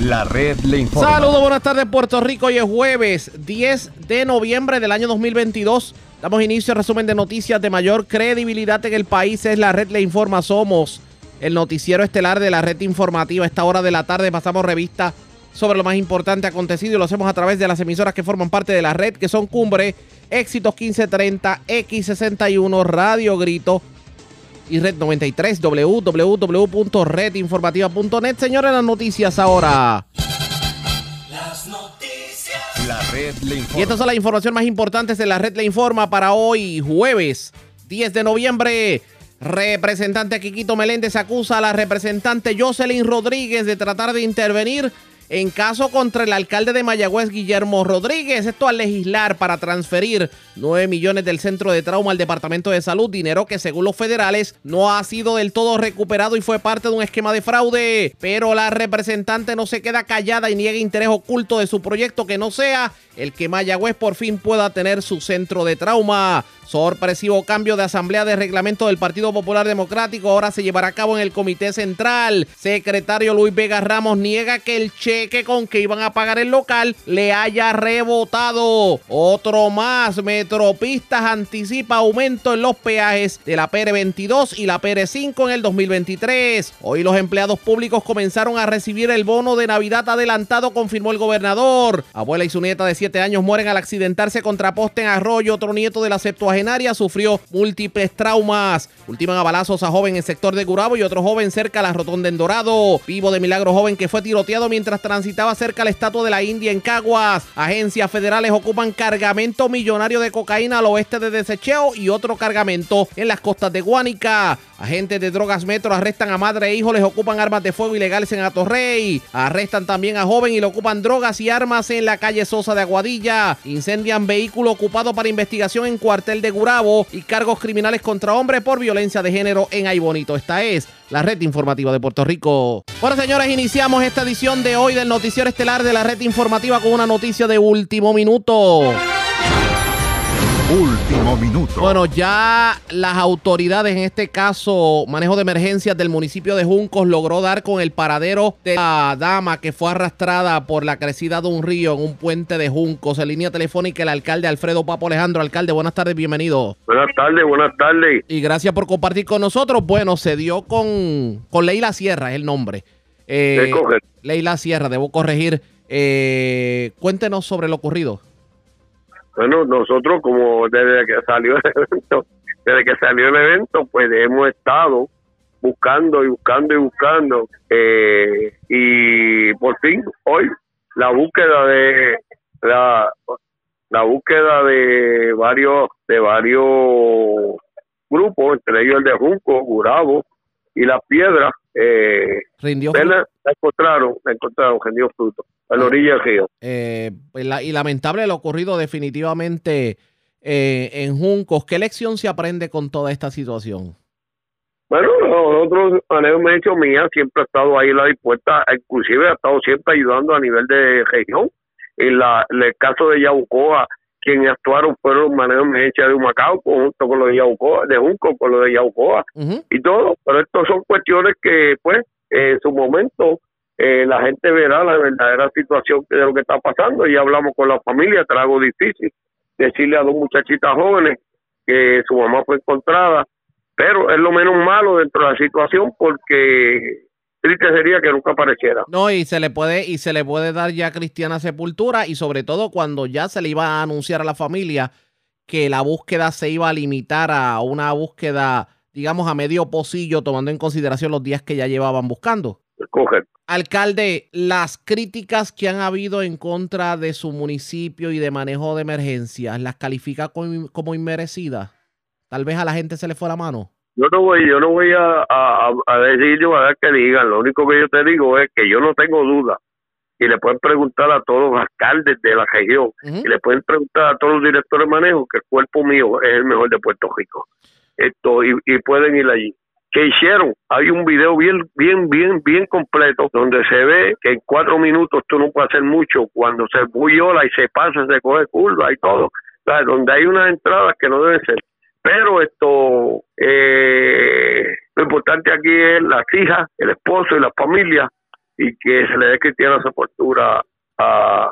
La red le informa. Saludos, buenas tardes Puerto Rico. Hoy es jueves 10 de noviembre del año 2022. Damos inicio al resumen de noticias de mayor credibilidad en el país. Es la red le informa. Somos el noticiero estelar de la red informativa. A esta hora de la tarde pasamos revista sobre lo más importante acontecido y lo hacemos a través de las emisoras que forman parte de la red, que son Cumbre, Éxitos 1530, X61, Radio Grito y Red 93, www.redinformativa.net. Señores, las noticias ahora. Las noticias. La red le Y informa. estas son las informaciones más importantes de la red Le Informa para hoy, jueves 10 de noviembre. Representante Quiquito Meléndez acusa a la representante Jocelyn Rodríguez de tratar de intervenir en caso contra el alcalde de Mayagüez, Guillermo Rodríguez. Esto al legislar para transferir 9 millones del centro de trauma al Departamento de Salud, dinero que según los federales no ha sido del todo recuperado y fue parte de un esquema de fraude. Pero la representante no se queda callada y niega interés oculto de su proyecto que no sea el que Mayagüez por fin pueda tener su centro de trauma. Sorpresivo cambio de asamblea de reglamento del Partido Popular Democrático ahora se llevará a cabo en el Comité Central. Secretario Luis Vega Ramos niega que el cheque con que iban a pagar el local le haya rebotado. Otro más, Metropistas anticipa aumento en los peajes de la PR22 y la PR5 en el 2023. Hoy los empleados públicos comenzaron a recibir el bono de Navidad adelantado, confirmó el gobernador. Abuela y su nieta de 7 años mueren al accidentarse contra poste en Arroyo. Otro nieto de la septuagenaria sufrió múltiples traumas. Ultiman a balazos a joven en sector de Gurabo y otro joven cerca a la rotonda en Dorado. Vivo de milagro joven que fue tiroteado mientras transitaba cerca a la estatua de la India en Caguas. Agencias federales ocupan cargamento millonario de cocaína al oeste de Desecheo y otro cargamento en las costas de Guánica. Agentes de drogas metro arrestan a madre e hijo, les ocupan armas de fuego ilegales en Atorrey. Arrestan también a joven y le ocupan drogas y armas en la calle Sosa de Aguadilla. Incendian vehículo ocupado para investigación en cuartel de Y cargos criminales contra hombre por violencia de género en Aybonito. Esta es la red informativa de Puerto Rico. Bueno, señores, iniciamos esta edición de hoy del noticiero estelar de la red informativa con una noticia de último minuto. Último minuto. Bueno, ya las autoridades, en este caso, manejo de emergencias del municipio de Juncos, logró dar con el paradero de la dama que fue arrastrada por la crecida de un río en un puente de Juncos. En línea telefónica, el alcalde Alfredo Papo Alejandro. Alcalde, buenas tardes, bienvenido. Buenas tardes, buenas tardes. Y gracias por compartir con nosotros. Bueno, se dio con, con Leila Sierra, es el nombre. Eh. Leila Sierra, debo corregir. Eh, cuéntenos sobre lo ocurrido. Bueno, nosotros como desde que salió el evento, desde que salió el evento, pues hemos estado buscando y buscando y buscando eh, y por fin hoy la búsqueda de la la búsqueda de varios de varios grupos, entre ellos el de Junco, Gurabo y las piedras, eh, Rindió ¿verdad? la encontraron, la encontraron, rendió fruto, a la orilla del río. Eh, la- y lamentable lo ocurrido definitivamente eh, en Juncos. ¿Qué lección se aprende con toda esta situación? Bueno, nosotros, Manejo Mecho Mía siempre ha estado ahí la dispuesta, inclusive ha estado siempre ayudando a nivel de región. En, la, en el caso de Yaucoa, quienes actuaron fueron Manejo Mecha de Humacao, junto con los de Yaucoa, de Junco, con los de Yaucoa y todo. Pero estas son cuestiones que, pues, en su momento eh, la gente verá la verdadera situación de lo que está pasando. Y hablamos con la familia, trago difícil decirle a dos muchachitas jóvenes que su mamá fue encontrada, pero es lo menos malo dentro de la situación porque triste sería que nunca apareciera. No, y se le puede, y se le puede dar ya cristiana sepultura, y sobre todo cuando ya se le iba a anunciar a la familia que la búsqueda se iba a limitar a una búsqueda, digamos, a medio pocillo, tomando en consideración los días que ya llevaban buscando. Correcto. Alcalde, las críticas que han habido en contra de su municipio y de manejo de emergencias, ¿las califica como, inmerecidas? Tal vez a la gente se le fue la mano. Yo no voy, yo no voy a, a, a decir yo a ver que digan. Lo único que yo te digo es que yo no tengo duda. Y le pueden preguntar a todos los alcaldes de la región y le pueden preguntar a todos los directores de manejo que el cuerpo mío es el mejor de Puerto Rico. Esto y, y pueden ir allí. ¿Qué hicieron? Hay un video bien, bien, bien, bien completo donde se ve que en cuatro minutos tú no puedes hacer mucho cuando se bulliola y se pasa, se coge curva y todo. Donde hay unas entradas que no deben ser. Pero esto, eh, lo importante aquí es las hijas, el esposo y la familia y que se le dé cristiana sepultura a,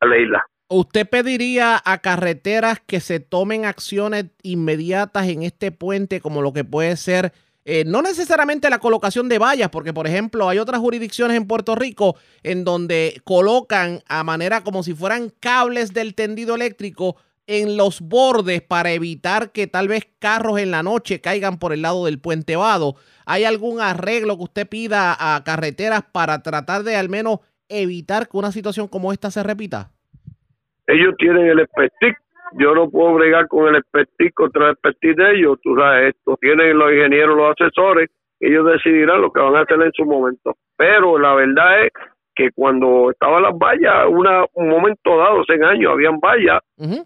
a Leila. ¿Usted pediría a carreteras que se tomen acciones inmediatas en este puente como lo que puede ser, eh, no necesariamente la colocación de vallas, porque por ejemplo hay otras jurisdicciones en Puerto Rico en donde colocan a manera como si fueran cables del tendido eléctrico en los bordes para evitar que tal vez carros en la noche caigan por el lado del puente Vado. ¿Hay algún arreglo que usted pida a carreteras para tratar de al menos evitar que una situación como esta se repita? Ellos tienen el expertise, yo no puedo bregar con el expertise contra el expertise de ellos, tú sabes esto, tienen los ingenieros, los asesores, ellos decidirán lo que van a hacer en su momento. Pero la verdad es que cuando estaban las vallas, una, un momento dado, hace años, habían vallas,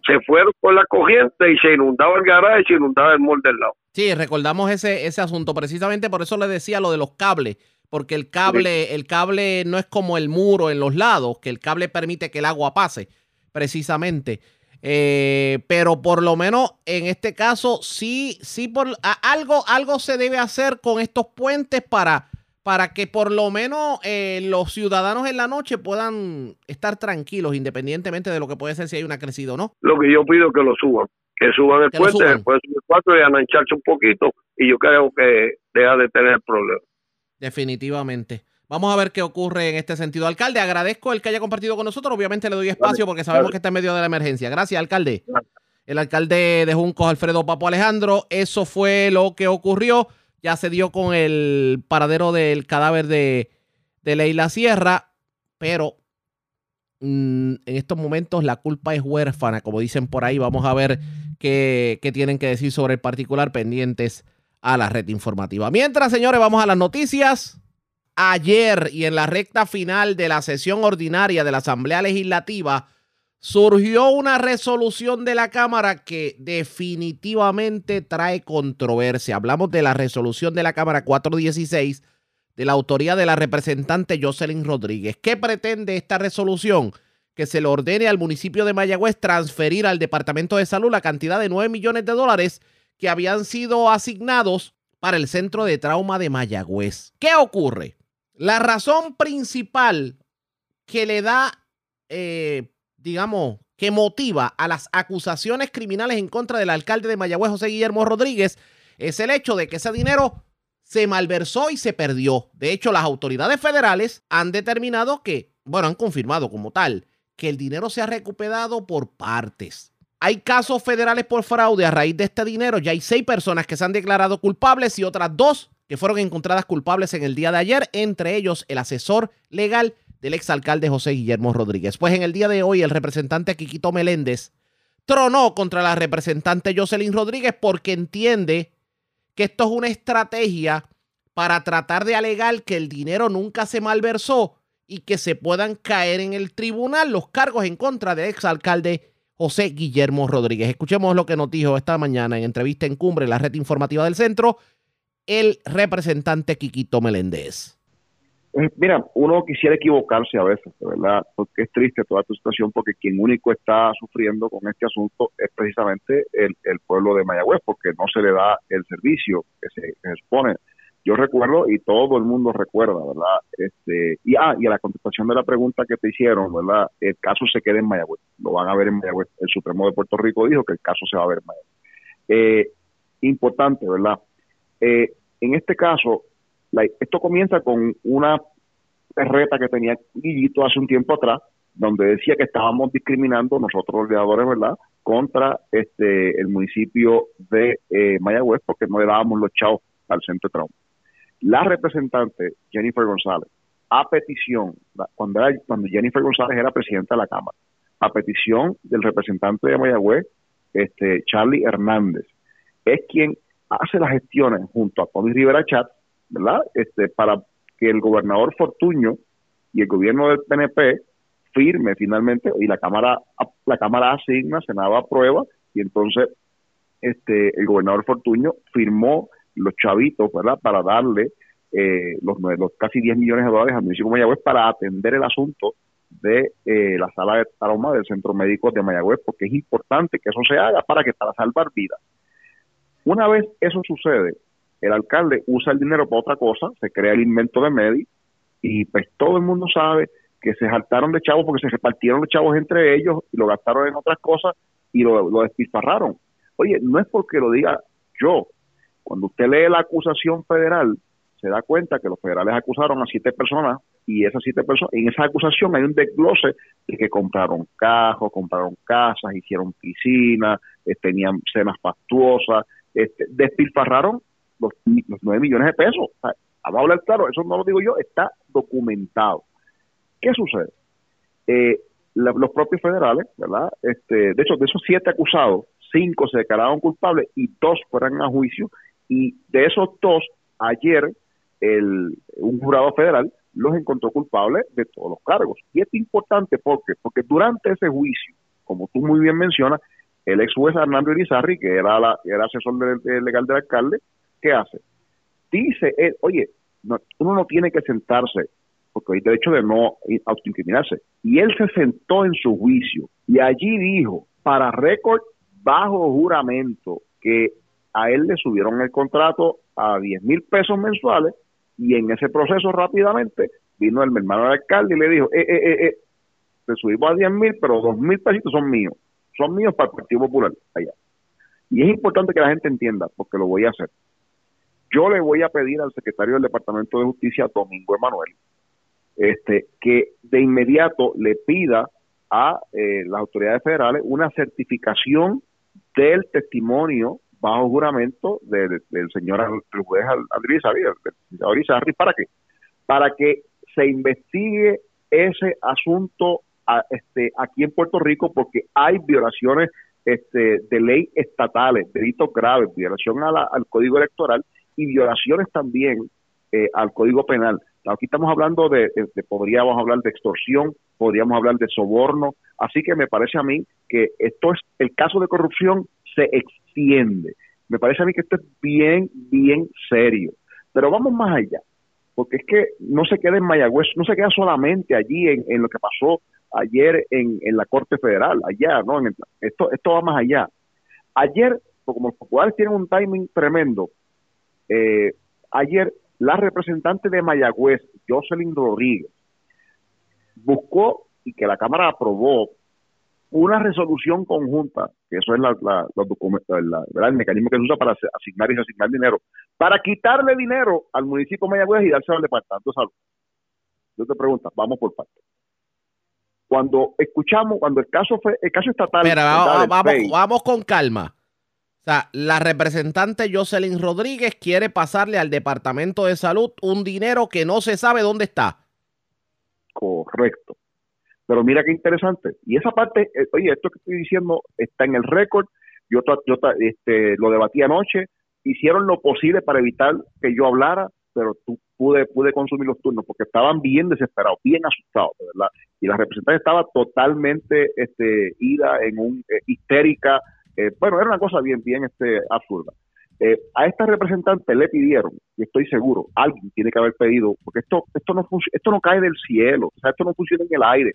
se fueron por la corriente y se inundaba el garaje y se inundaba el mall del lado. Sí, recordamos ese, ese asunto. Precisamente por eso le decía lo de los cables. Porque el cable, el cable no es como el muro en los lados, que el cable permite que el agua pase, precisamente. Eh, pero por lo menos en este caso, sí, sí, por a- algo, algo se debe hacer con estos puentes para, para que por lo menos eh, los ciudadanos en la noche puedan estar tranquilos, independientemente de lo que puede ser si hay una crecida o no. Lo que yo pido es que lo suban, que suban el Que puente, suban. después subir cuatro y anancharse un poquito y yo creo que deja de tener problema. Definitivamente. Vamos a ver qué ocurre en este sentido. Alcalde, agradezco el que haya compartido con nosotros. Obviamente le doy espacio porque sabemos que está en medio de la emergencia. Gracias, alcalde. El alcalde de Juncos, Alfredo Papo Alejandro. Eso fue lo que ocurrió. Ya se dio con el paradero del cadáver de, de Leila Sierra. Pero mm, en estos momentos la culpa es huérfana, como dicen por ahí. Vamos a ver qué, qué tienen que decir sobre el particular pendientes a la red informativa. Mientras, señores, vamos a las noticias. Ayer y en la recta final de la sesión ordinaria de la Asamblea Legislativa surgió una resolución de la Cámara que definitivamente trae controversia. Hablamos de la resolución de la Cámara 416 de la autoría de la representante Jocelyn Rodríguez. ¿Qué pretende esta resolución? Que se le ordene al municipio de Mayagüez transferir al Departamento de Salud la cantidad de 9 millones de dólares que habían sido asignados para el Centro de Trauma de Mayagüez. ¿Qué ocurre? La razón principal que le da, eh, digamos, que motiva a las acusaciones criminales en contra del alcalde de Mayagüez, José Guillermo Rodríguez, es el hecho de que ese dinero se malversó y se perdió. De hecho, las autoridades federales han determinado que, bueno, han confirmado como tal, que el dinero se ha recuperado por partes. Hay casos federales por fraude a raíz de este dinero. Ya hay seis personas que se han declarado culpables y otras dos que fueron encontradas culpables en el día de ayer, entre ellos el asesor legal del exalcalde José Guillermo Rodríguez. Pues en el día de hoy el representante Quiquito Meléndez tronó contra la representante Jocelyn Rodríguez porque entiende que esto es una estrategia para tratar de alegar que el dinero nunca se malversó y que se puedan caer en el tribunal los cargos en contra del exalcalde José Guillermo Rodríguez. Escuchemos lo que nos dijo esta mañana en entrevista en Cumbre, la red informativa del centro, el representante Quiquito Meléndez. Eh, Mira, uno quisiera equivocarse a veces, ¿verdad? Porque es triste toda esta situación, porque quien único está sufriendo con este asunto es precisamente el, pueblo de Mayagüez, porque no se le da el servicio que se, que. Yo recuerdo, y todo el mundo recuerda, ¿verdad? Este, y, ah, y a la contestación de la pregunta que te hicieron, ¿verdad? El caso se queda en Mayagüez, lo van a ver en Mayagüez. El Supremo de Puerto Rico dijo que el caso se va a ver en Mayagüez. Eh, importante, ¿verdad? Eh, en este caso, la- esto comienza con una perreta que tenía Guillito hace un tiempo atrás, donde decía que estábamos discriminando nosotros los legisladores, ¿verdad?, contra este el municipio de eh, Mayagüez porque no le dábamos los chavos al centro de trauma. La representante Jennifer González, a petición, cuando Jennifer González era presidenta de la Cámara, a petición del representante de Mayagüez, este Charlie Hernández, es quien hace las gestiones junto a Tony Rivera Chat, ¿verdad? Este, para que el gobernador Fortuño y el gobierno del PNP firme finalmente y la cámara la cámara asigna, Senado aprueba y entonces este el gobernador Fortuño firmó los chavitos, ¿verdad? Para darle eh, los, los casi 10 millones de dólares al municipio de Mayagüez para atender el asunto de eh, la sala de trauma del centro médico de Mayagüez, porque es importante que eso se haga para que para salvar vidas. Una vez eso sucede, el alcalde usa el dinero para otra cosa, se crea el invento de Medi, Y pues todo el mundo sabe que se saltaron de chavos porque se repartieron los chavos entre ellos y lo gastaron en otras cosas y lo, lo. Oye, no es porque lo diga yo. Cuando usted lee la acusación federal, se da cuenta que los federales acusaron a siete personas y esas siete personas, en esa acusación hay un desglose de que compraron cajos, compraron casas, hicieron piscinas, eh, tenían cenas pastuosas, este, despilfarraron los, los 9 millones de pesos. O a hablar claro, eso no lo digo yo, está documentado. ¿Qué sucede? Eh, la- los propios federales, ¿verdad? Este, de hecho, de esos siete acusados, cinco se declararon culpables y dos fueron a juicio. Y de esos dos, ayer el, un jurado federal los encontró culpables de todos los cargos. Y es importante porque, porque durante ese juicio, como tú muy bien mencionas, el ex juez Hernando Irizarry, que era, la, asesor de- de- legal del alcalde, ¿qué hace? Dice él, oye, no- uno no tiene que sentarse porque hay derecho de no autoincriminarse. Y él se sentó en su juicio y allí dijo, para récord bajo juramento, que a él le subieron el contrato a 10 mil pesos mensuales y en ese proceso rápidamente vino el hermano del alcalde y le dijo, eh, eh, eh, eh, subimos a 10 mil, pero 2 mil pesitos son míos, son míos para el Partido Popular allá. Y es importante que la gente entienda, porque lo voy a hacer. Yo le voy a pedir al secretario del Departamento de Justicia, Domingo Emanuel, este, que de inmediato le pida a eh, las autoridades federales una certificación del testimonio bajo juramento de- de- del señor Al- el juez Andrés Izarri, del señor Izarri, ¿para qué? Para que se investigue ese asunto a- este, aquí en Puerto Rico porque hay violaciones este, de ley estatales, delitos graves, violación a la- al código electoral y violaciones también eh, al código penal. Aquí estamos hablando de, podríamos hablar de extorsión, podríamos hablar de soborno, así que me parece a mí que esto es, el caso de corrupción se extiende. Me parece a mí que esto es bien, bien serio. Pero vamos más allá, porque es que no se queda en Mayagüez, no se queda solamente allí en lo que pasó ayer en, en la Corte Federal, allá, ¿no? En el- esto, esto va más allá. Ayer, como los populares tienen un timing tremendo, eh, ayer la representante de Mayagüez, Jocelyn Rodríguez, buscó y que la Cámara aprobó una resolución conjunta, que eso es la, la- la- ¿verdad? el mecanismo que se usa para as- asignar y reasignar dinero, para quitarle dinero al municipio de Mayagüez y dárselo al Departamento de Salud. Yo te pregunto, vamos por partes. Cuando escuchamos, cuando el caso fue, el caso estatal, ¿verdad? vamos, con calma. O sea, la representante Jocelyn Rodríguez quiere pasarle al Departamento de Salud un dinero que no se sabe dónde está. Correcto. Pero mira qué interesante. Y esa parte, eh, oye, esto que estoy diciendo está en el récord. Yo, yo este, lo debatí anoche. Hicieron lo posible para evitar que yo hablara, pero tú pude, pude consumir los turnos porque estaban bien desesperados, bien asustados, verdad. Y la representante estaba totalmente este, ida en un eh, histérica. eh, bueno, era una cosa bien, bien este, absurda. Eh, a esta representante le pidieron, y estoy seguro, alguien tiene que haber pedido, porque esto, esto, no, esto no cae del cielo, o sea, esto no funciona en el aire.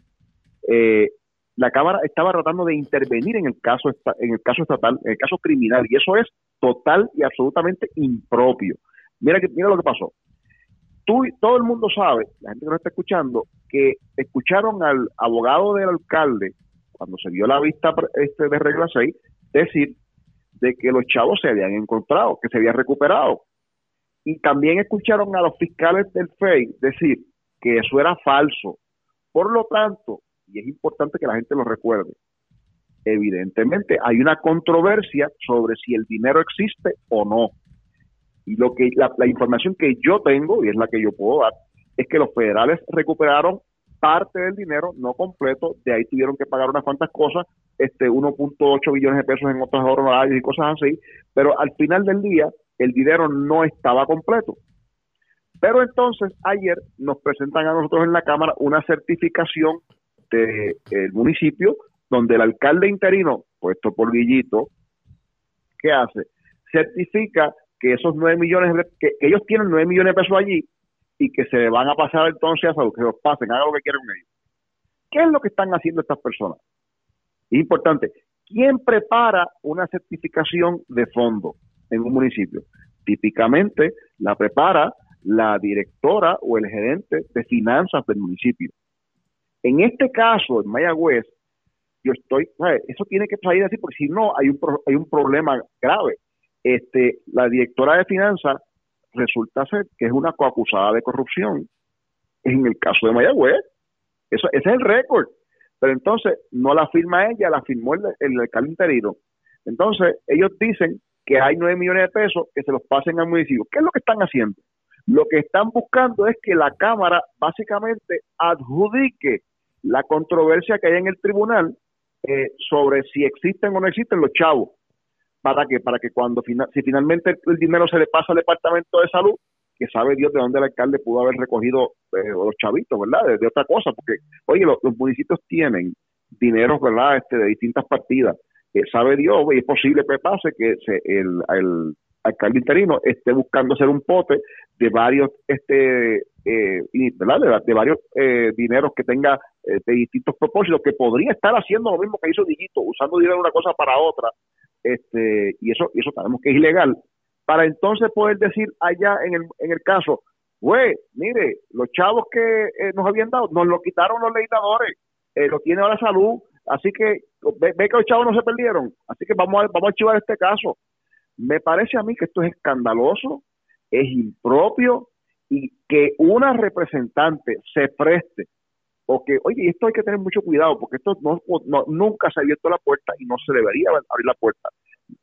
Eh, la Cámara estaba tratando de intervenir en el caso en el caso estatal, en el caso criminal, y eso es total y absolutamente impropio. Mira que mira lo que pasó. Tú, todo el mundo sabe, la gente que nos está escuchando, que escucharon al abogado del alcalde cuando se dio la vista este de regla 6 decir de que los chavos se habían encontrado, que se habían recuperado. Y también escucharon a los fiscales del FEI decir que eso era falso. Por lo tanto, y es importante que la gente lo recuerde, evidentemente hay una controversia sobre si el dinero existe o no. Y lo que la, información que yo tengo, y es la que yo puedo dar, es que los federales recuperaron parte del dinero, no completo, de ahí tuvieron que pagar unas cuantas cosas, este 1.8 billones de pesos en otros honorarios y cosas así, pero al final del día el dinero no estaba completo. Pero entonces ayer nos presentan a nosotros en la Cámara una certificación del municipio donde el alcalde interino, puesto por Guillito, ¿qué hace? Certifica que esos 9 millones, que, ellos tienen 9 millones de pesos allí y que se van a pasar entonces a que los pasen, hagan lo que quieran ellos. ¿Qué es lo que están haciendo estas personas? Importante. ¿Quién prepara una certificación de fondo en un municipio? Típicamente la prepara la directora o el gerente de finanzas del municipio. En este caso, en Mayagüez, yo estoy, eso tiene que salir así, porque si no, hay un, hay un problema grave. Este, la directora de finanzas resulta ser que es una coacusada de corrupción en el caso de Mayagüez. Ese es el récord. Pero entonces no la firma ella, la firmó el, el alcalde interino. Entonces ellos dicen que hay 9 millones de pesos que se los pasen al municipio. ¿Qué es lo que están haciendo? Lo que están buscando es que la Cámara básicamente adjudique la controversia que hay en el tribunal eh, sobre si existen o no existen los chavos. ¿Para que Para que cuando si finalmente el, dinero se le pasa al Departamento de Salud, que sabe Dios de dónde el alcalde pudo haber recogido eh, los chavitos, ¿verdad? De, otra cosa, porque, oye, lo- los municipios tienen dineros, ¿verdad? Este, de distintas partidas. Eh, sabe Dios, y es posible que pase que se, el, alcalde interino esté buscando hacer un pote de varios, este, eh, ¿verdad? De, de varios eh, dineros que tenga eh, de distintos propósitos, que podría estar haciendo lo mismo que hizo Digito, usando dinero de una cosa para otra, este, y eso, y eso sabemos que es ilegal, para entonces poder decir allá en el, en el caso, güey, mire, los chavos que eh, nos habían dado, nos lo quitaron los legisladores, eh, lo tiene ahora salud, así que ve, ve que los chavos no se perdieron, así que vamos a, vamos a archivar este caso. Me parece a mí que esto es escandaloso, es impropio y que una representante se preste o que, oye, esto hay que tener mucho cuidado porque esto no, nunca se ha abierto la puerta y no se debería abrir la puerta.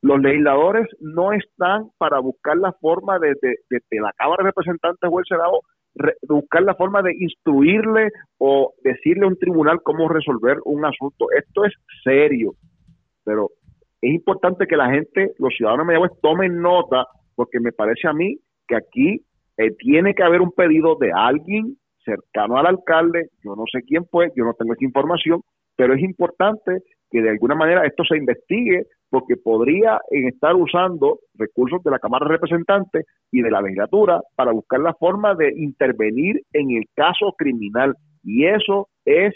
Los legisladores no están para buscar la forma de, de, de- la Cámara de Representantes o el Senado buscar la forma de instruirle o decirle a un tribunal cómo resolver un asunto. Esto es serio, pero es importante que la gente, los ciudadanos de tomen nota, porque me parece a mí que aquí eh, tiene que haber un pedido de alguien cercano al alcalde, yo no sé quién fue, yo no tengo esa información, pero es importante que de alguna manera esto se investigue, porque podría eh, estar usando recursos de la Cámara de Representantes y de la legislatura para buscar la forma de intervenir en el caso criminal. Y eso es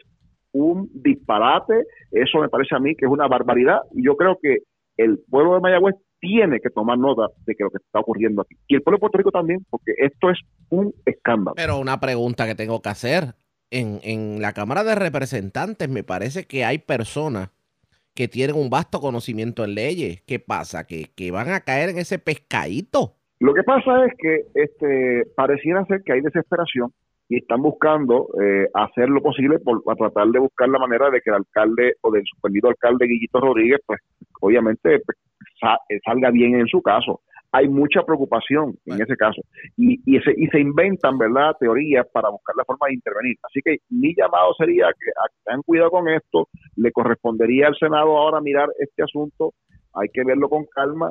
un disparate, eso me parece a mí que es una barbaridad y yo creo que el pueblo de Mayagüez tiene que tomar nota de que lo que está ocurriendo aquí. Y el pueblo de Puerto Rico también, porque esto es un escándalo. Pero una pregunta que tengo que hacer. En, en la Cámara de Representantes me parece que hay personas que tienen un vasto conocimiento en leyes. ¿Qué pasa? ¿Que, que van a caer en ese pescadito? Lo que pasa es que este pareciera ser que hay desesperación y están buscando eh, hacer lo posible por a tratar de buscar la manera de que el alcalde o del suspendido alcalde Guillito Rodríguez, pues obviamente pues, salga bien en su caso. Hay mucha preocupación en ese caso y, y, se, y se inventan, ¿verdad?, teorías para buscar la forma de intervenir. Así que mi llamado sería que tengan cuidado con esto, le correspondería al Senado ahora mirar este asunto, hay que verlo con calma.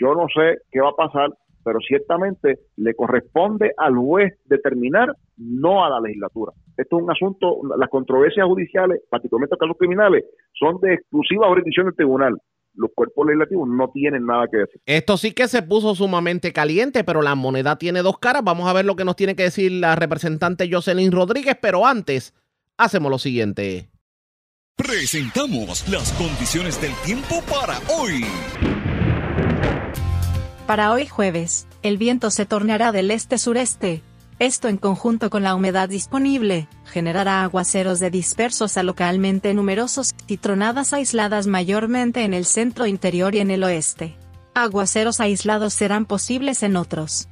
Yo no sé qué va a pasar, pero ciertamente le corresponde al juez determinar, no a la legislatura. Esto es un asunto, las controversias judiciales, particularmente los casos criminales, son de exclusiva jurisdicción del tribunal. Los cuerpos legislativos no tienen nada que decir. Esto sí que se puso sumamente caliente, pero la moneda tiene dos caras. Vamos a ver lo que nos tiene que decir la representante Jocelyn Rodríguez, pero antes hacemos lo siguiente. Presentamos las condiciones del tiempo para hoy. Para hoy jueves, el viento se tornará del este-sureste. Esto en conjunto con la humedad disponible, generará aguaceros de dispersos a localmente numerosos y tronadas aisladas mayormente en el centro interior y en el oeste. Aguaceros aislados serán posibles en otros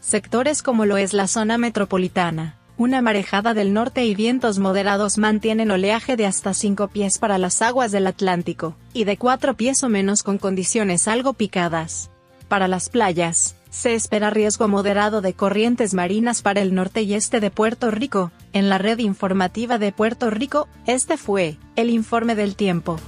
sectores como lo es la zona metropolitana. Una marejada del norte y vientos moderados mantienen oleaje de hasta 5 pies para las aguas del Atlántico, y de 4 pies o menos con condiciones algo picadas. Para las playas, se espera riesgo moderado de corrientes marinas para el norte y este de Puerto Rico. En la red informativa de Puerto Rico, este fue el informe del tiempo.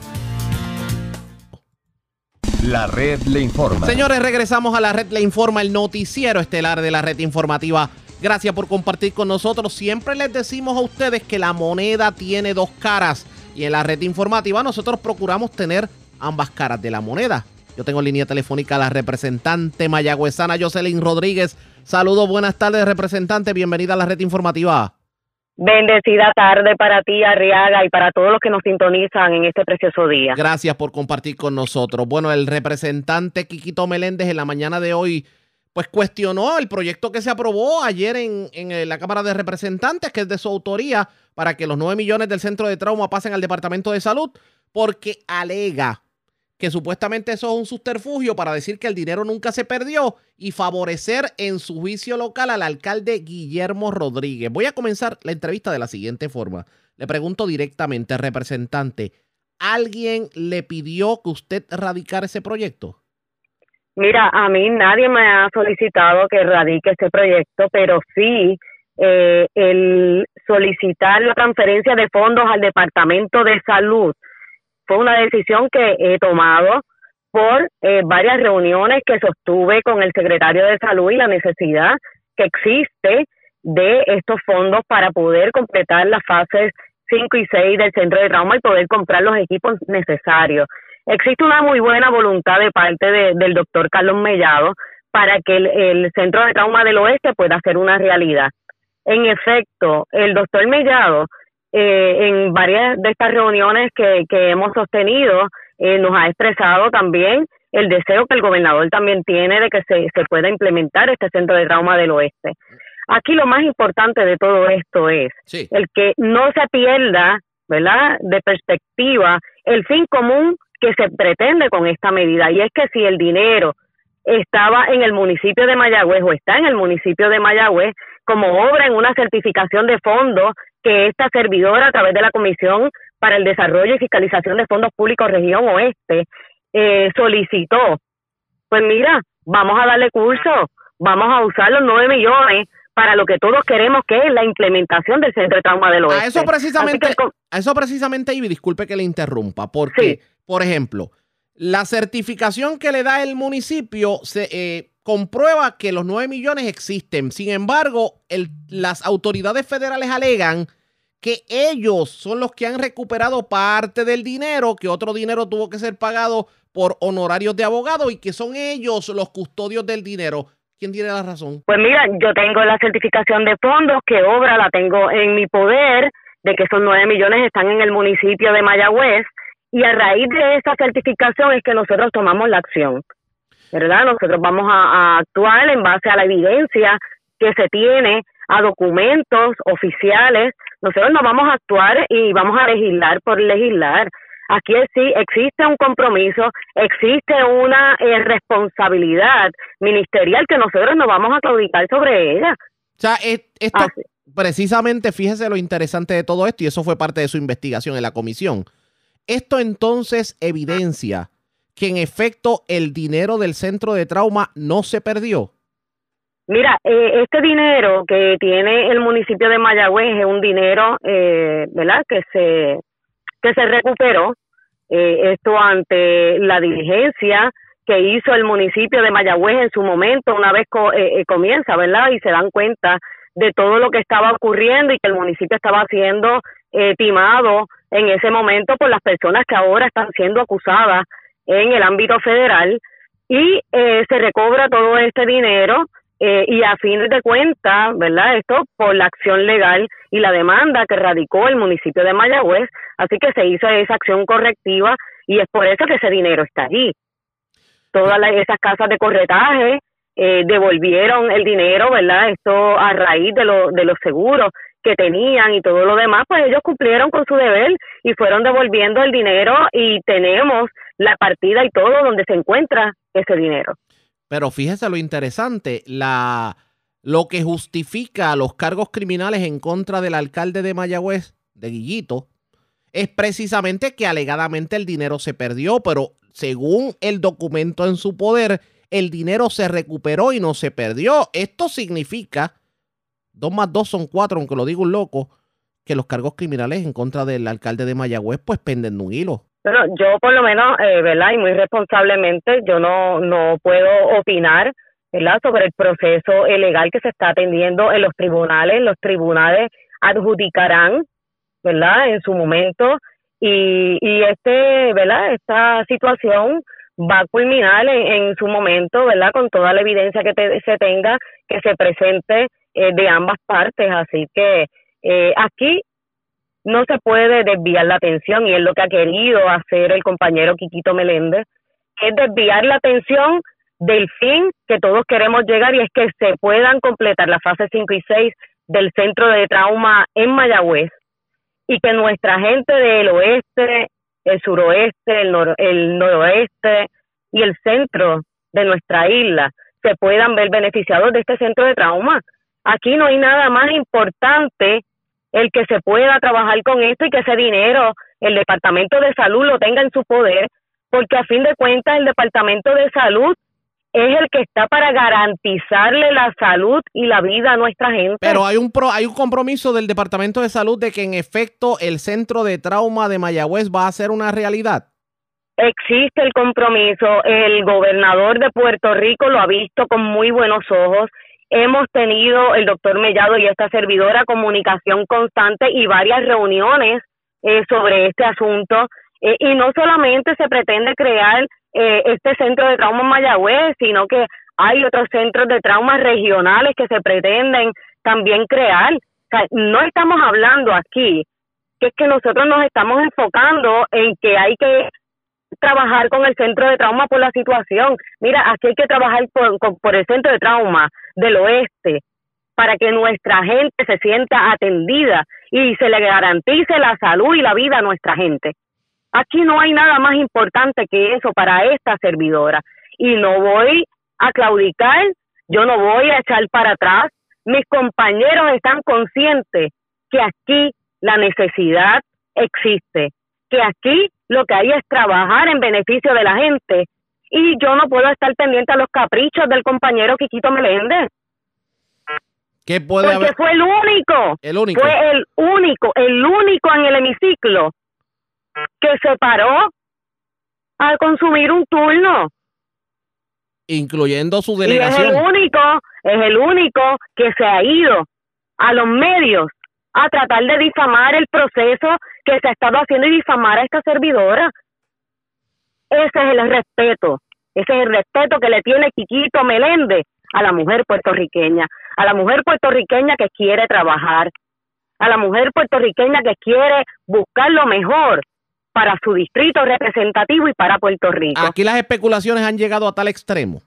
La red le informa. Señores, regresamos a la red Le Informa, el noticiero estelar de la red informativa. Gracias por compartir con nosotros. Siempre les decimos a ustedes que la moneda tiene dos caras. Y en la red informativa nosotros procuramos tener ambas caras de la moneda. Yo tengo en línea telefónica a la representante mayagüezana Jocelyn Rodríguez. Saludos, buenas tardes, representante. Bienvenida a la red informativa. Bendecida tarde para ti, Arriaga, y para todos los que nos sintonizan en este precioso día. Gracias por compartir con nosotros. Bueno, el representante Quiquito Meléndez en la mañana de hoy pues cuestionó el proyecto que se aprobó ayer en, en eh, la Cámara de Representantes, que es de su autoría, para que los 9 millones del centro de trauma pasen al Departamento de Salud, porque alega que supuestamente eso es un subterfugio para decir que el dinero nunca se perdió y favorecer en su juicio local al alcalde Guillermo Rodríguez. Voy a comenzar la entrevista de la siguiente forma. Le pregunto directamente, representante, ¿alguien le pidió que usted radicara ese proyecto? Mira, a mí nadie me ha solicitado que radique ese proyecto, pero sí eh, el solicitar la transferencia de fondos al Departamento de Salud fue una decisión que he tomado por eh, varias reuniones que sostuve con el secretario de Salud y la necesidad que existe de estos fondos para poder completar las fases 5 y 6 del centro de trauma y poder comprar los equipos necesarios. Existe una muy buena voluntad de parte del doctor Carlos Mellado para que el, centro de trauma del oeste pueda ser una realidad. En efecto, el doctor Mellado, eh, en varias de estas reuniones que, que hemos sostenido, eh, nos ha expresado también el deseo que el gobernador también tiene de que se, se pueda implementar este centro de trauma del oeste. Aquí lo más importante de todo esto es el que no se pierda, ¿verdad?, de perspectiva el fin común que se pretende con esta medida. Y es que si el dinero estaba en el municipio de Mayagüez o está en el municipio de Mayagüez como obra en una certificación de fondos que esta servidora a través de la Comisión para el Desarrollo y Fiscalización de Fondos Públicos Región Oeste eh, solicitó. Pues mira, vamos a darle curso, vamos a usar los nueve millones para lo que todos queremos, que es la implementación del Centro de Trauma del Oeste. A eso precisamente, a eso precisamente, y disculpe que le interrumpa, porque, por ejemplo, la certificación que le da el municipio se eh, comprueba que los 9 millones existen. Sin embargo, las autoridades federales alegan que ellos son los que han recuperado parte del dinero, que otro dinero tuvo que ser pagado por honorarios de abogado y que son ellos los custodios del dinero. ¿Quién tiene la razón? Pues mira, yo tengo la certificación de fondos, que obra la tengo en mi poder, de que esos nueve millones están en el municipio de Mayagüez, y a raíz de esa certificación es que nosotros tomamos la acción, ¿verdad? Nosotros vamos a, actuar en base a la evidencia que se tiene, a documentos oficiales, nosotros no vamos a actuar y vamos a legislar por legislar. Aquí sí existe un compromiso, existe una eh, responsabilidad ministerial que nosotros nos vamos a claudicar sobre ella. O sea, esto, precisamente, fíjese lo interesante de todo esto, y eso fue parte de su investigación en la comisión. Esto entonces evidencia que en efecto el dinero del centro de trauma no se perdió. Mira, eh, este dinero que tiene el municipio de Mayagüez es un dinero, eh, ¿verdad? Que se que se recuperó eh, esto ante la diligencia que hizo el municipio de Mayagüez en su momento, una vez eh, eh, comienza, ¿verdad? Y se dan cuenta de todo lo que estaba ocurriendo y que el municipio estaba siendo timado en ese momento por las personas que ahora están siendo acusadas en el ámbito federal y se recobra todo este dinero eh, y a fin de cuentas, ¿verdad? Esto por la acción legal y la demanda que radicó el municipio de Mayagüez, así que se hizo esa acción correctiva y es por eso que ese dinero está allí. Todas esas casas de corretaje eh, devolvieron el dinero, ¿verdad? Esto a raíz de, lo, de los seguros que tenían y todo lo demás, pues ellos cumplieron con su deber y fueron devolviendo el dinero y tenemos la partida y todo donde se encuentra ese dinero. Pero fíjese lo interesante, la, lo que justifica los cargos criminales en contra del alcalde de Mayagüez, de Guillito, es precisamente que alegadamente el dinero se perdió, pero según el documento en su poder, el dinero se recuperó y no se perdió. Esto significa, dos más dos son cuatro, aunque lo digo un loco, que los cargos criminales en contra del alcalde de Mayagüez pues penden de un hilo. Bueno, yo por lo menos, eh, ¿verdad? Y muy responsablemente, yo no, no puedo opinar, ¿verdad? Sobre el proceso legal que se está atendiendo en los tribunales. Los tribunales adjudicarán, ¿verdad? En su momento y, y este, ¿verdad? Esta situación va a culminar en, su momento, ¿verdad? Con toda la evidencia que se tenga, que se presente eh, de ambas partes. Así que eh, aquí no se puede desviar la atención y es lo que ha querido hacer el compañero Quiquito Meléndez, es desviar la atención del fin que todos queremos llegar y es que se puedan completar las fases 5 y 6 del centro de trauma en Mayagüez y que nuestra gente del oeste, el suroeste, el, nor- el noroeste y el centro de nuestra isla se puedan ver beneficiados de este centro de trauma. Aquí no hay nada más importante el que se pueda trabajar con esto y que ese dinero el Departamento de Salud lo tenga en su poder, porque a fin de cuentas el Departamento de Salud es el que está para garantizarle la salud y la vida a nuestra gente. Pero hay un pro, hay un compromiso del Departamento de Salud de que en efecto el centro de trauma de Mayagüez va a ser una realidad. existe el compromiso, el gobernador de Puerto Rico lo ha visto con muy buenos ojos. Hemos tenido, el doctor Mellado y esta servidora, comunicación constante y varias reuniones eh, sobre este asunto. Eh, y no solamente se pretende crear eh, este centro de trauma en Mayagüez, sino que hay otros centros de traumas regionales que se pretenden también crear. No estamos hablando aquí que es que nosotros nos estamos enfocando en que hay que trabajar con el centro de trauma por la situación. Mira, aquí hay que trabajar por, por el centro de trauma del oeste para que nuestra gente se sienta atendida y se le garantice la salud y la vida a nuestra gente. Aquí no hay nada más importante que eso para esta servidora. Y no voy a claudicar, yo no voy a echar para atrás. Mis compañeros están conscientes que aquí la necesidad existe, que aquí lo que hay es trabajar en beneficio de la gente y yo no puedo estar pendiente a los caprichos del compañero Quiquito Meléndez, ¿Qué puede porque haber? fue el único, El único. fue el único, el único en el hemiciclo que se paró a consumir un turno. Incluyendo su Y es el delegación. único, es el único que se ha ido a los medios a tratar de difamar el proceso que se ha estado haciendo y difamar a esta servidora. Ese es el respeto, ese es el respeto que le tiene Quiquito Meléndez a la mujer puertorriqueña, a la mujer puertorriqueña que quiere trabajar, a la mujer puertorriqueña que quiere buscar lo mejor para su distrito representativo y para Puerto Rico. Aquí las especulaciones han llegado a tal extremo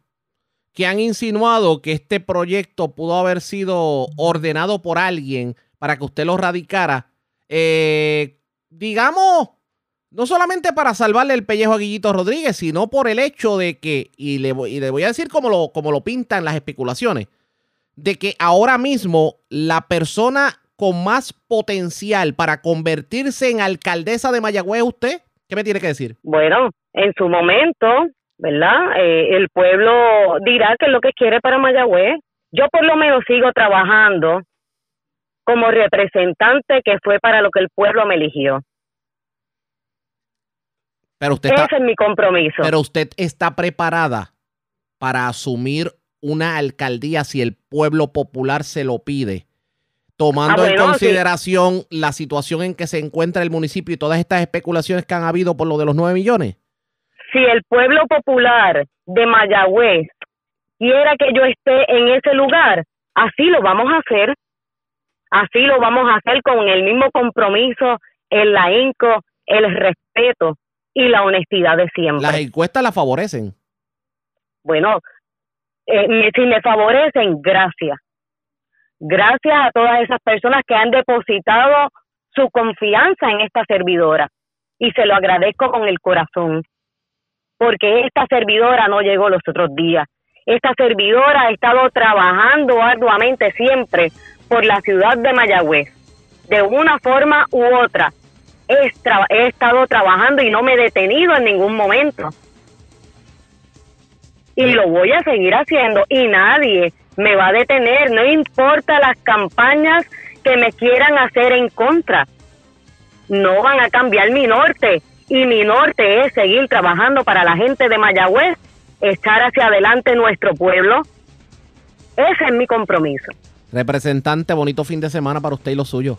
que han insinuado que este proyecto pudo haber sido ordenado por alguien para que usted lo radicara, eh, digamos, no solamente para salvarle el pellejo a Guillito Rodríguez, sino por el hecho de que, y le, voy- y le voy a decir como lo, como lo pintan las especulaciones, de que ahora mismo la persona con más potencial para convertirse en alcaldesa de Mayagüez usted. ¿Qué me tiene que decir? Bueno, en su momento, ¿verdad? Eh, el pueblo dirá que es lo que quiere para Mayagüez. Yo por lo menos sigo trabajando como representante que fue para lo que el pueblo me eligió. Pero usted está, Ese es mi compromiso. pero usted está preparada para asumir una alcaldía si el pueblo popular se lo pide, tomando Ah, en sí. consideración la situación en que se encuentra el municipio y todas estas especulaciones que han habido por lo de los 9 millones. si el pueblo popular de Mayagüez quiera que yo esté en ese lugar, así lo vamos a hacer. Así lo vamos a hacer con el mismo compromiso, el ahínco, el respeto y la honestidad de siempre. Las encuestas la favorecen. Bueno, eh, me- si me favorecen, gracias. Gracias a todas esas personas que han depositado su confianza en esta servidora. Y se lo agradezco con el corazón. Porque esta servidora no llegó los otros días. Esta servidora ha estado trabajando arduamente siempre por la ciudad de Mayagüez. De una forma u otra. He, estado trabajando y no me he detenido en ningún momento y lo voy a seguir haciendo y nadie me va a detener, no importa las campañas que me quieran hacer en contra. No van a cambiar mi norte y mi norte es seguir trabajando para la gente de Mayagüez, echar hacia adelante nuestro pueblo. Ese es mi compromiso. Representante, bonito fin de semana para usted y los suyos.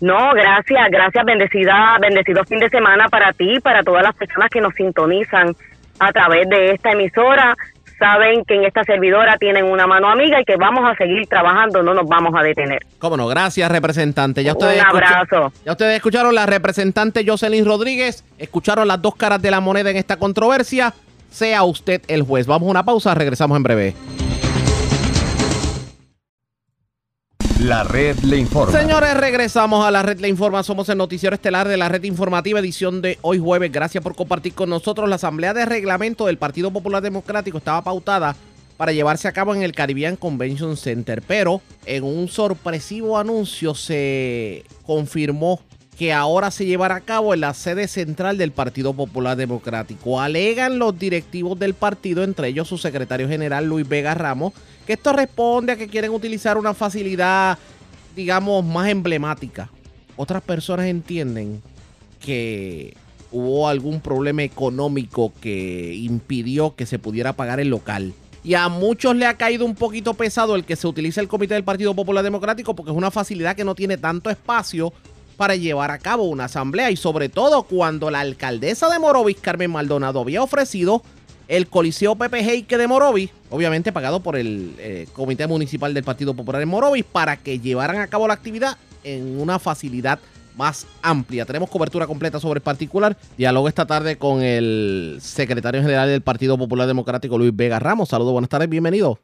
No, gracias, gracias, bendecida, bendecido fin de semana para ti y para todas las personas que nos sintonizan a través de esta emisora. Saben que en esta servidora tienen una mano amiga y que vamos a seguir trabajando, no nos vamos a detener. Cómo no, gracias, representante. Ya ustedes Un abrazo. Ya ustedes escucharon la representante Jocelyn Rodríguez, escucharon las dos caras de la moneda en esta controversia. sea usted el juez. Vamos a una pausa, regresamos en breve. La red le informa. Señores, regresamos a la red Le Informa. Somos el noticiero estelar de la red informativa, edición de hoy jueves. Gracias por compartir con nosotros. La asamblea de reglamento del Partido Popular Democrático estaba pautada para llevarse a cabo en el Caribbean Convention Center, pero en un sorpresivo anuncio se confirmó que ahora se llevará a cabo en la sede central del Partido Popular Democrático. Alegan los directivos del partido, entre ellos su secretario general Luis Vega Ramos, esto responde a que quieren utilizar una facilidad, digamos, más emblemática. Otras personas entienden que hubo algún problema económico que impidió que se pudiera pagar el local. Y a muchos le ha caído un poquito pesado el que se utilice el comité del Partido Popular Democrático porque es una facilidad que no tiene tanto espacio para llevar a cabo una asamblea y sobre todo cuando la alcaldesa de Morovis, Carmen Maldonado, había ofrecido el Coliseo Pepe Heike de Morovis, obviamente pagado por el eh, Comité Municipal del Partido Popular en Morovis, para que llevaran a cabo la actividad en una facilidad más amplia. Tenemos cobertura completa sobre el particular. Diálogo esta tarde con el secretario general del Partido Popular Democrático, Luis Vega Ramos. Saludos, buenas tardes, bienvenido.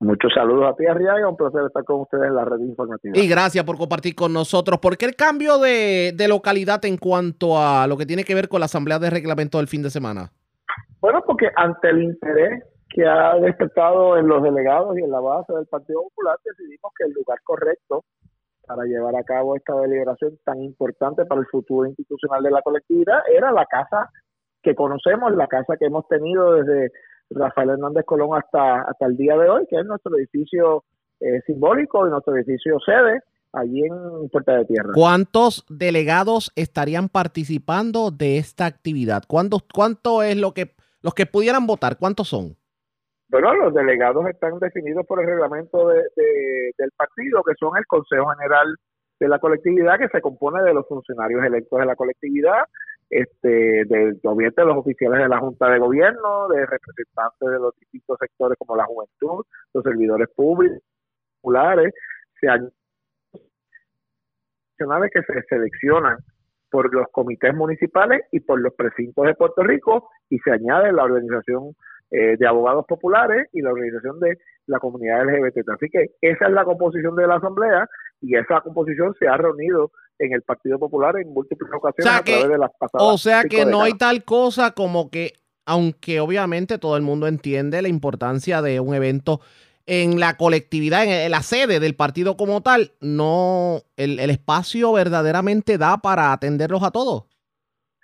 Muchos saludos a ti, Arriaga. Un placer estar con ustedes en la red informativa. Y gracias por compartir con nosotros. ¿Por qué el cambio de, de localidad en cuanto a lo que tiene que ver con la asamblea de reglamento del fin de semana? Bueno, porque ante el interés que ha despertado en los delegados y en la base del Partido Popular, decidimos que el lugar correcto para llevar a cabo esta deliberación tan importante para el futuro institucional de la colectividad era la casa que conocemos, la casa que hemos tenido desde Rafael Hernández Colón hasta, hasta el día de hoy, que es nuestro edificio eh, simbólico y nuestro edificio sede allí en Puerta de Tierra. ¿Cuántos delegados estarían participando de esta actividad? ¿Cuánto, cuánto es lo que los que pudieran votar? ¿Cuántos son? Bueno, los delegados están definidos por el reglamento de, de, del partido, que son el Consejo General de la colectividad, que se compone de los funcionarios electos de la colectividad, este, de, obviamente de los oficiales de la Junta de Gobierno, de representantes de los distintos sectores como la juventud, los servidores públicos, populares, se han que se seleccionan por los comités municipales y por los precintos de Puerto Rico y se añade la organización eh, de abogados populares y la organización de la comunidad LGBT. Así que esa es la composición de la asamblea y esa composición se ha reunido en el Partido Popular en múltiples ocasiones O sea a través de las pasadas. O sea que no hay tal cosa como que, aunque obviamente todo el mundo entiende la importancia de un evento en la colectividad, en, la sede del partido como tal, no, el, el espacio verdaderamente da para atenderlos a todos.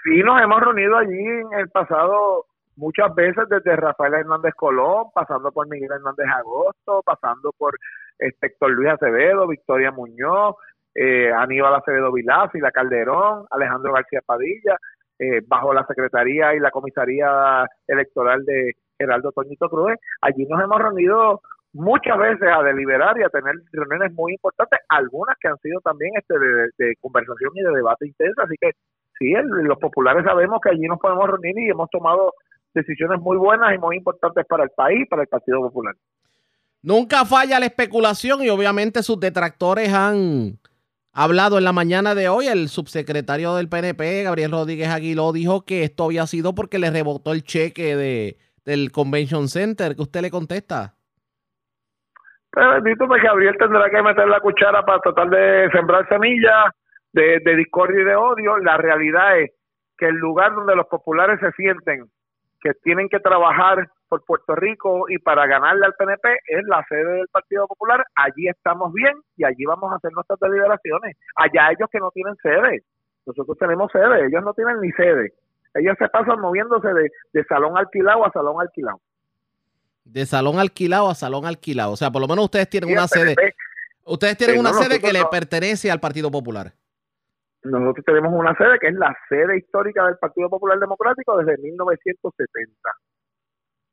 Sí, nos hemos reunido allí en el pasado muchas veces desde Rafael Hernández Colón, pasando por Miguel Hernández Agosto, pasando por este, Héctor Luis Acevedo, Victoria Muñoz, eh, Aníbal Acevedo Vilás y la Calderón, Alejandro García Padilla, eh, bajo la Secretaría y la Comisaría Electoral de Geraldo Toñito Cruz. Allí nos hemos reunido muchas veces a deliberar y a tener reuniones muy importantes, algunas que han sido también este de, conversación y de debate intenso, así que sí, el- los populares sabemos que allí nos podemos reunir y hemos tomado decisiones muy buenas y muy importantes para el país, para el Partido Popular. Nunca falla la especulación y obviamente sus detractores han hablado en la mañana de hoy. El subsecretario del PNP, Gabriel Rodríguez Aguiló, dijo que esto había sido porque le rebotó el cheque de, del Convention Center. ¿Qué usted le contesta? Pero bendito, pues Gabriel tendrá que meter la cuchara para tratar de sembrar semillas de, discordia y de odio. La realidad es que el lugar donde los populares se sienten que tienen que trabajar por Puerto Rico y para ganarle al PNP es la sede del Partido Popular. Allí estamos bien y allí vamos a hacer nuestras deliberaciones. Allá ellos que no tienen sede. Nosotros tenemos sede, ellos no tienen ni sede. Ellos se pasan moviéndose de salón alquilado a salón alquilado. De salón alquilado a salón alquilado. O sea, por lo menos ustedes tienen una sede. Ustedes tienen Sí, una no, sede que le pertenece al Partido Popular. Nosotros tenemos una sede que es la sede histórica del Partido Popular Democrático desde 1970.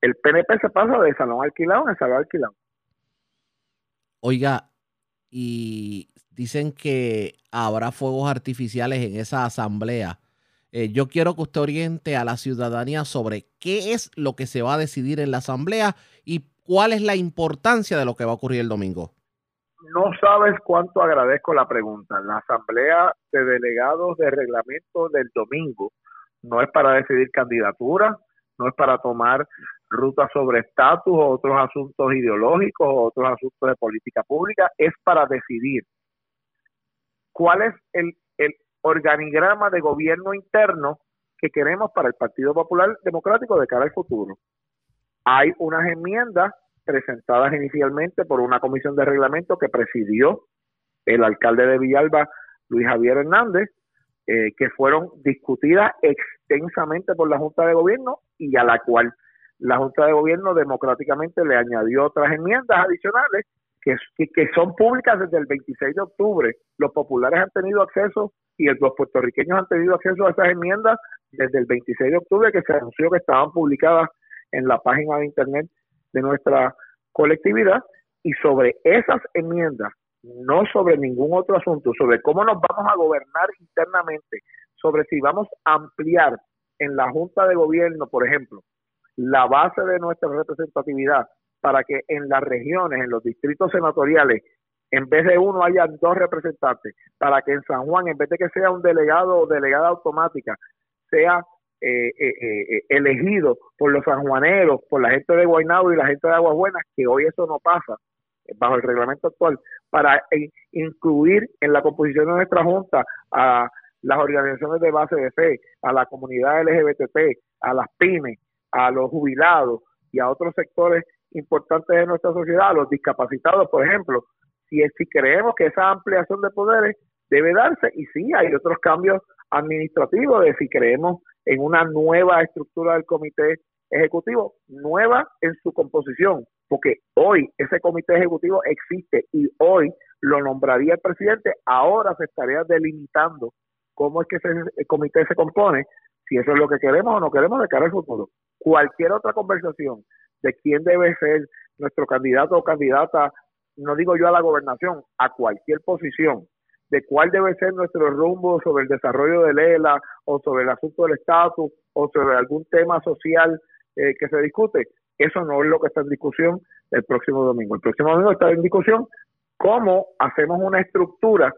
El PNP se pasa de salón alquilado en salón alquilado. Oiga, y dicen que habrá fuegos artificiales en esa asamblea. Eh, yo quiero que usted oriente a la ciudadanía sobre qué es lo que se va a decidir en la asamblea y cuál es la importancia de lo que va a ocurrir el domingo. No sabes cuánto agradezco la pregunta. La asamblea de delegados de reglamento del domingo no es para decidir candidaturas, no es para tomar rutas sobre estatus o otros asuntos ideológicos o otros asuntos de política pública, es para decidir cuál es el, el organigrama de gobierno interno que queremos para el Partido Popular Democrático de cara al futuro. Hay unas enmiendas presentadas inicialmente por una comisión de reglamento que presidió el alcalde de Villalba, Luis Javier Hernández, eh, que fueron discutidas extensamente por la Junta de Gobierno y a la cual la Junta de Gobierno democráticamente le añadió otras enmiendas adicionales que, que, son públicas desde el 26 de octubre. Los populares han tenido acceso y los puertorriqueños han tenido acceso a esas enmiendas desde el 26 de octubre que se anunció que estaban publicadas en la página de internet de nuestra colectividad y sobre esas enmiendas, no sobre ningún otro asunto, sobre cómo nos vamos a gobernar internamente, sobre si vamos a ampliar en la Junta de Gobierno, por ejemplo, la base de nuestra representatividad para que en las regiones, en los distritos senatoriales, en vez de uno haya dos representantes, para que en San Juan, en vez de que sea un delegado o delegada automática, sea eh, eh, eh, elegido por los sanjuaneros, por la gente de Guaynabo y la gente de Aguas Buenas, que hoy eso no pasa bajo el reglamento actual, para incluir en la composición de nuestra Junta a las organizaciones de base de fe, a la comunidad LGBT, a las pymes, a los jubilados y a otros sectores importantes de nuestra sociedad, los discapacitados, por ejemplo, si, si creemos que esa ampliación de poderes debe darse, y sí, hay otros cambios administrativo de si creemos en una nueva estructura del comité ejecutivo, nueva en su composición, porque hoy ese comité ejecutivo existe y hoy lo nombraría el presidente, ahora se estaría delimitando cómo es que ese comité se compone, si eso es lo que queremos o no queremos de cara al futuro. Cualquier otra conversación de quién debe ser nuestro candidato o candidata, no digo yo a la gobernación, a cualquier posición, de cuál debe ser nuestro rumbo sobre el desarrollo de Lela o sobre el asunto del estatus o sobre algún tema social eh, que se discute, eso no es lo que está en discusión el próximo domingo. El próximo domingo está en discusión cómo hacemos una estructura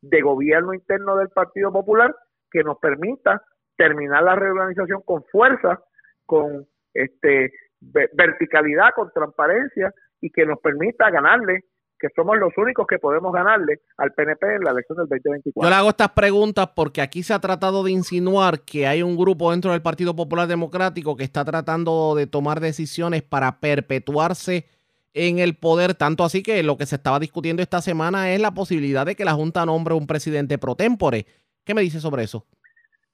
de gobierno interno del Partido Popular que nos permita terminar la reorganización con fuerza, con este verticalidad, con transparencia y que nos permita ganarle que somos los únicos que podemos ganarle al PNP en la elección del 2024. Yo le hago estas preguntas porque aquí se ha tratado de insinuar que hay un grupo dentro del Partido Popular Democrático que está tratando de tomar decisiones para perpetuarse en el poder, tanto así que lo que se estaba discutiendo esta semana es la posibilidad de que la Junta nombre un presidente pro tempore. ¿Qué me dice sobre eso?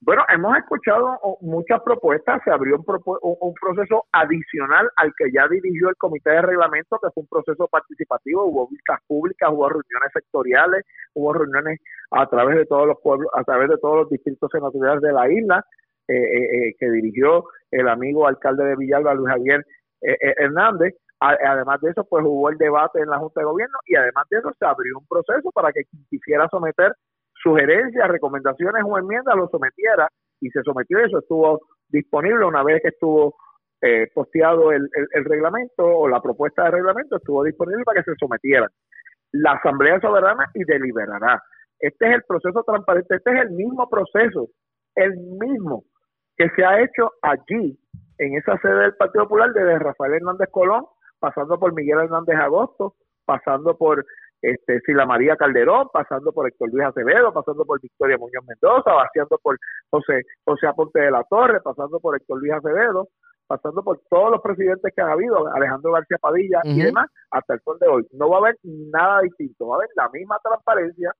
Bueno, hemos escuchado muchas propuestas, se abrió un, proceso adicional al que ya dirigió el Comité de Reglamento, que fue un proceso participativo, hubo vistas públicas, hubo reuniones sectoriales, hubo reuniones a través de todos los pueblos, a través de todos los distritos senatoriales de la isla, eh, eh, eh, que dirigió el amigo alcalde de Villalba, Luis Javier Hernández. además de eso, pues hubo el debate en la Junta de Gobierno y además de eso se abrió un proceso para que quien quisiera someter sugerencias, recomendaciones o enmiendas lo sometiera y se sometió eso, estuvo disponible una vez que estuvo eh, posteado el, reglamento o la propuesta de reglamento, estuvo disponible para que se sometieran. La Asamblea Soberana y deliberará. Este es el proceso transparente, este es el mismo proceso, el mismo que se ha hecho allí, en esa sede del Partido Popular, desde Rafael Hernández Colón, pasando por Miguel Hernández Agosto, pasando por este, Sila María Calderón, pasando por Héctor Luis Acevedo, pasando por Victoria Muñoz Mendoza, pasando por José, José Aponte de la Torre, pasando por Héctor Luis Acevedo, pasando por todos los presidentes que ha habido, Alejandro García Padilla y demás, hasta el sol de hoy. No va a haber nada distinto, va a haber la misma transparencia,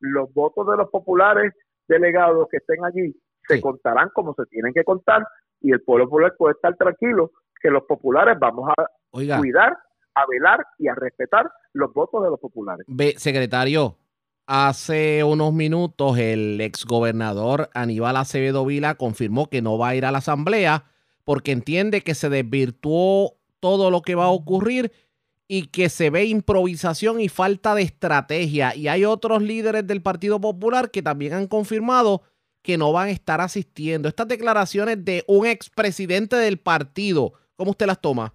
los votos de los populares delegados que estén allí se contarán como se tienen que contar y el pueblo popular puede estar tranquilo que los populares vamos a cuidar a velar y a respetar los votos de los populares. Ve, secretario, hace unos minutos el exgobernador Aníbal Acevedo Vila confirmó que no va a ir a la asamblea porque entiende que se desvirtuó todo lo que va a ocurrir y que se ve improvisación y falta de estrategia. Y hay otros líderes del Partido Popular que también han confirmado que no van a estar asistiendo. Estas declaraciones de un expresidente del partido, ¿cómo usted las toma?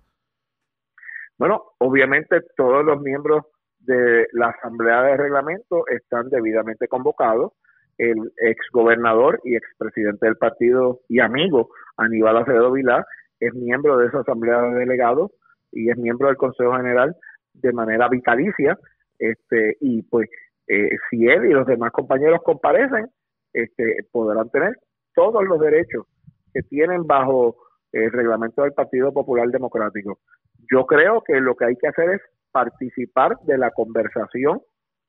Bueno, obviamente todos los miembros de la Asamblea de Reglamento están debidamente convocados. El ex gobernador y expresidente del partido y amigo Aníbal Acevedo Vilá es miembro de esa asamblea de delegados y es miembro del Consejo General de manera vitalicia, este, y pues eh, si él y los demás compañeros comparecen, este, podrán tener todos los derechos que tienen bajo el reglamento del Partido Popular Democrático. Yo creo que lo que hay que hacer es participar de la conversación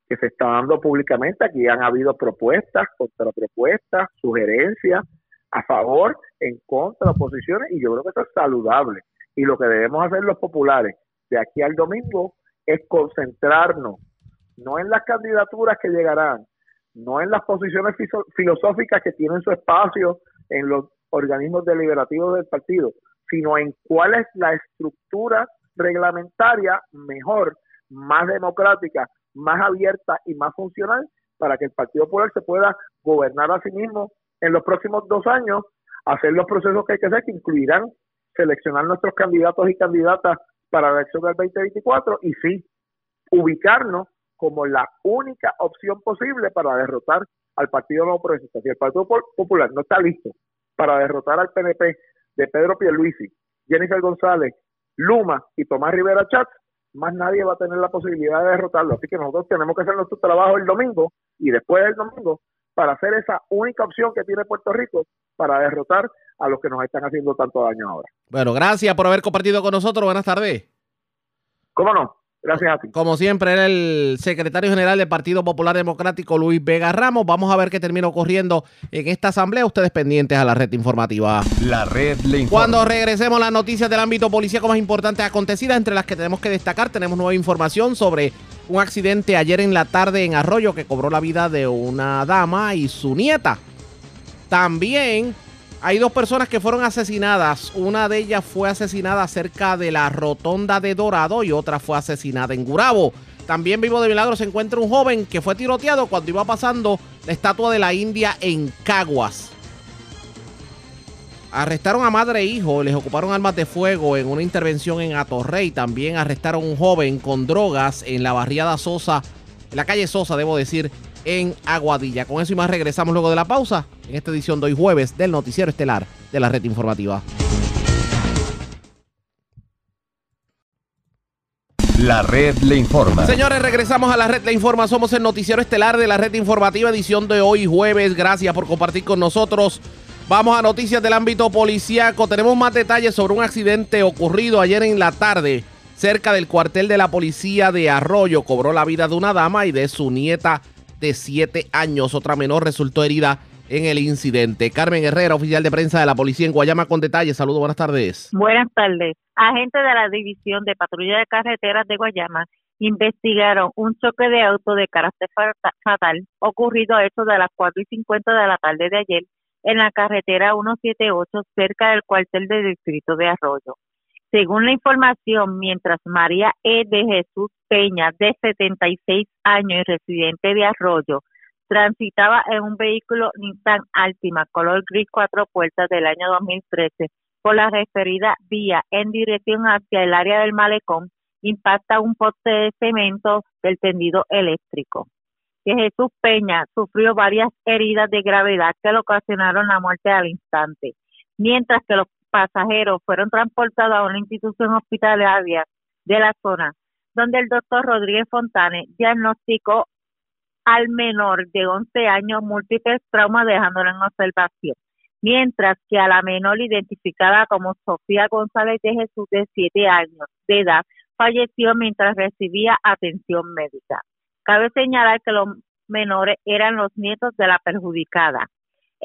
que se está dando públicamente. Aquí han habido propuestas, contrapropuestas, sugerencias a favor, en contra, oposiciones, y yo creo que eso es saludable. Y lo que debemos hacer los populares de aquí al domingo es concentrarnos no en las candidaturas que llegarán, no en las posiciones filosóficas que tienen su espacio en los organismos deliberativos del partido, sino en cuál es la estructura reglamentaria mejor, más democrática, más abierta y más funcional para que el Partido Popular se pueda gobernar a sí mismo en los próximos dos años, hacer los procesos que hay que hacer, que incluirán seleccionar nuestros candidatos y candidatas para la elección del 2024 y sí, ubicarnos como la única opción posible para derrotar al Partido Nuevo Progresista. Si el Partido Popular no está listo para derrotar al PNP de Pedro Pierluisi, Jennifer González, Luma y Tomás Rivera Chatz, más nadie va a tener la posibilidad de derrotarlo. Así que nosotros tenemos que hacer nuestro trabajo el domingo y después del domingo para hacer esa única opción que tiene Puerto Rico para derrotar a los que nos están haciendo tanto daño ahora. Bueno, gracias por haber compartido con nosotros. Buenas tardes. ¿Cómo no? Gracias a ti. Como siempre, era el secretario general del Partido Popular Democrático, Luis Vega Ramos. Vamos a ver qué termina ocurriendo en esta asamblea. Ustedes pendientes a la red informativa. La red le informa. Cuando regresemos las noticias del ámbito policíaco más importantes acontecidas, entre las que tenemos que destacar, tenemos nueva información sobre un accidente ayer en la tarde en Arroyo que cobró la vida de una dama y su nieta. También hay dos personas que fueron asesinadas. Una de ellas fue asesinada cerca de la rotonda de Dorado y otra fue asesinada en Gurabo. También vivo de milagro se encuentra un joven que fue tiroteado cuando iba pasando la estatua de la India en Caguas. Arrestaron a madre e hijo, les ocuparon armas de fuego en una intervención en Atorrey. También arrestaron a un joven con drogas en la barriada Sosa, en la calle Sosa, debo decir, en Aguadilla. Con eso y más regresamos luego de la pausa en esta edición de hoy jueves del Noticiero Estelar de la Red Informativa. La red le informa. Señores, regresamos a la red Le Informa. Somos el noticiero estelar de la red informativa, edición de hoy jueves. Gracias por compartir con nosotros. Vamos a noticias del ámbito policíaco. Tenemos más detalles sobre un accidente ocurrido ayer en la tarde cerca del cuartel de la policía de Arroyo. Cobró la vida de una dama y de su nieta de 7 años. Otra menor resultó herida en el incidente. Carmen Herrera, oficial de prensa de la policía en Guayama con detalles. Saludos, buenas tardes. Buenas tardes. Agentes de la División de Patrulla de Carreteras de Guayama investigaron un choque de auto de carácter fatal ocurrido a eso de las 4 y 50 de la tarde de ayer en la carretera 178 cerca del cuartel del distrito de Arroyo. Según la información, mientras María E. de Jesús Peña, de 76 años y residente de Arroyo, transitaba en un vehículo Nissan Altima color gris cuatro puertas del año 2013 por la referida vía en dirección hacia el área del malecón, impacta un poste de cemento del tendido eléctrico. Que Jesús Peña sufrió varias heridas de gravedad que le ocasionaron la muerte al instante, mientras que los pasajeros fueron transportados a una institución hospitalaria de la zona, donde el doctor Rodríguez Fontane diagnosticó al menor de 11 años múltiples traumas dejándolo en observación, mientras que a la menor identificada como Sofía González de Jesús de 7 años de edad falleció mientras recibía atención médica. Cabe señalar que los menores eran los nietos de la perjudicada.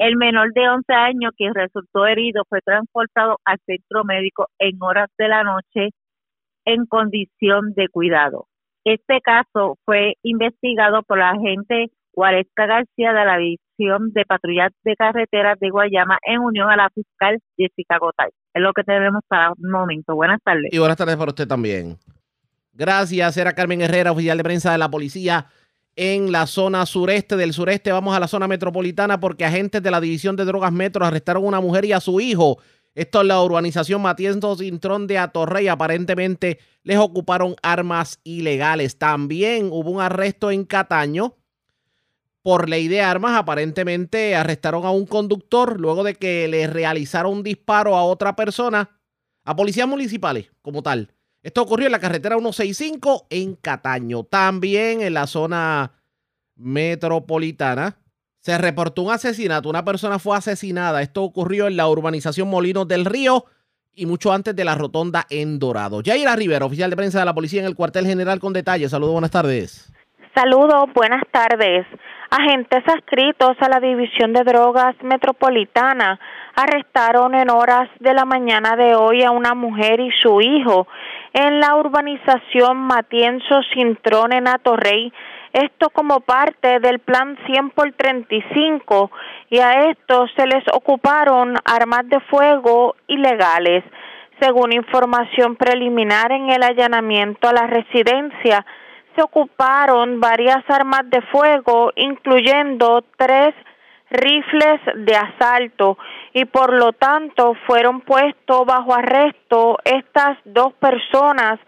El menor de 11 años que resultó herido fue transportado al centro médico en horas de la noche en condición de cuidado. Este caso fue investigado por la agente Guaresca García de la División de Patrullas de Carreteras de Guayama en unión a la fiscal Jessica Gotay. Es lo que tenemos para un momento. Buenas tardes. Y buenas tardes para usted también. Gracias, era Carmen Herrera, oficial de prensa de la policía en la zona sureste del sureste. Vamos a la zona metropolitana porque agentes de la División de Drogas Metro arrestaron a una mujer y a su hijo. Esto es la urbanización Matienzo Cintrón de Atorrey. Aparentemente les ocuparon armas ilegales. También hubo un arresto en Cataño por ley de armas. Aparentemente arrestaron a un conductor luego de que le realizaron un disparo a otra persona. a policías municipales como tal. Esto ocurrió en la carretera 165 en Cataño. También en la zona metropolitana se reportó un asesinato. Una persona fue asesinada. Esto ocurrió en la urbanización Molinos del Río y mucho antes de la rotonda en Dorado. Yaira Rivera, oficial de prensa de la policía en el cuartel general con detalles. Saludos, buenas tardes. Saludos, buenas tardes. Agentes adscritos a la División de Drogas Metropolitana arrestaron en horas de la mañana de hoy a una mujer y su hijo en la urbanización Matienzo Cintrón en Atorrey. Esto como parte del plan 100 por 35 y a esto se les ocuparon armas de fuego ilegales. Según información preliminar en el allanamiento a la residencia, se ocuparon varias armas de fuego, incluyendo tres rifles de asalto y por lo tanto fueron puestos bajo arresto estas dos personas,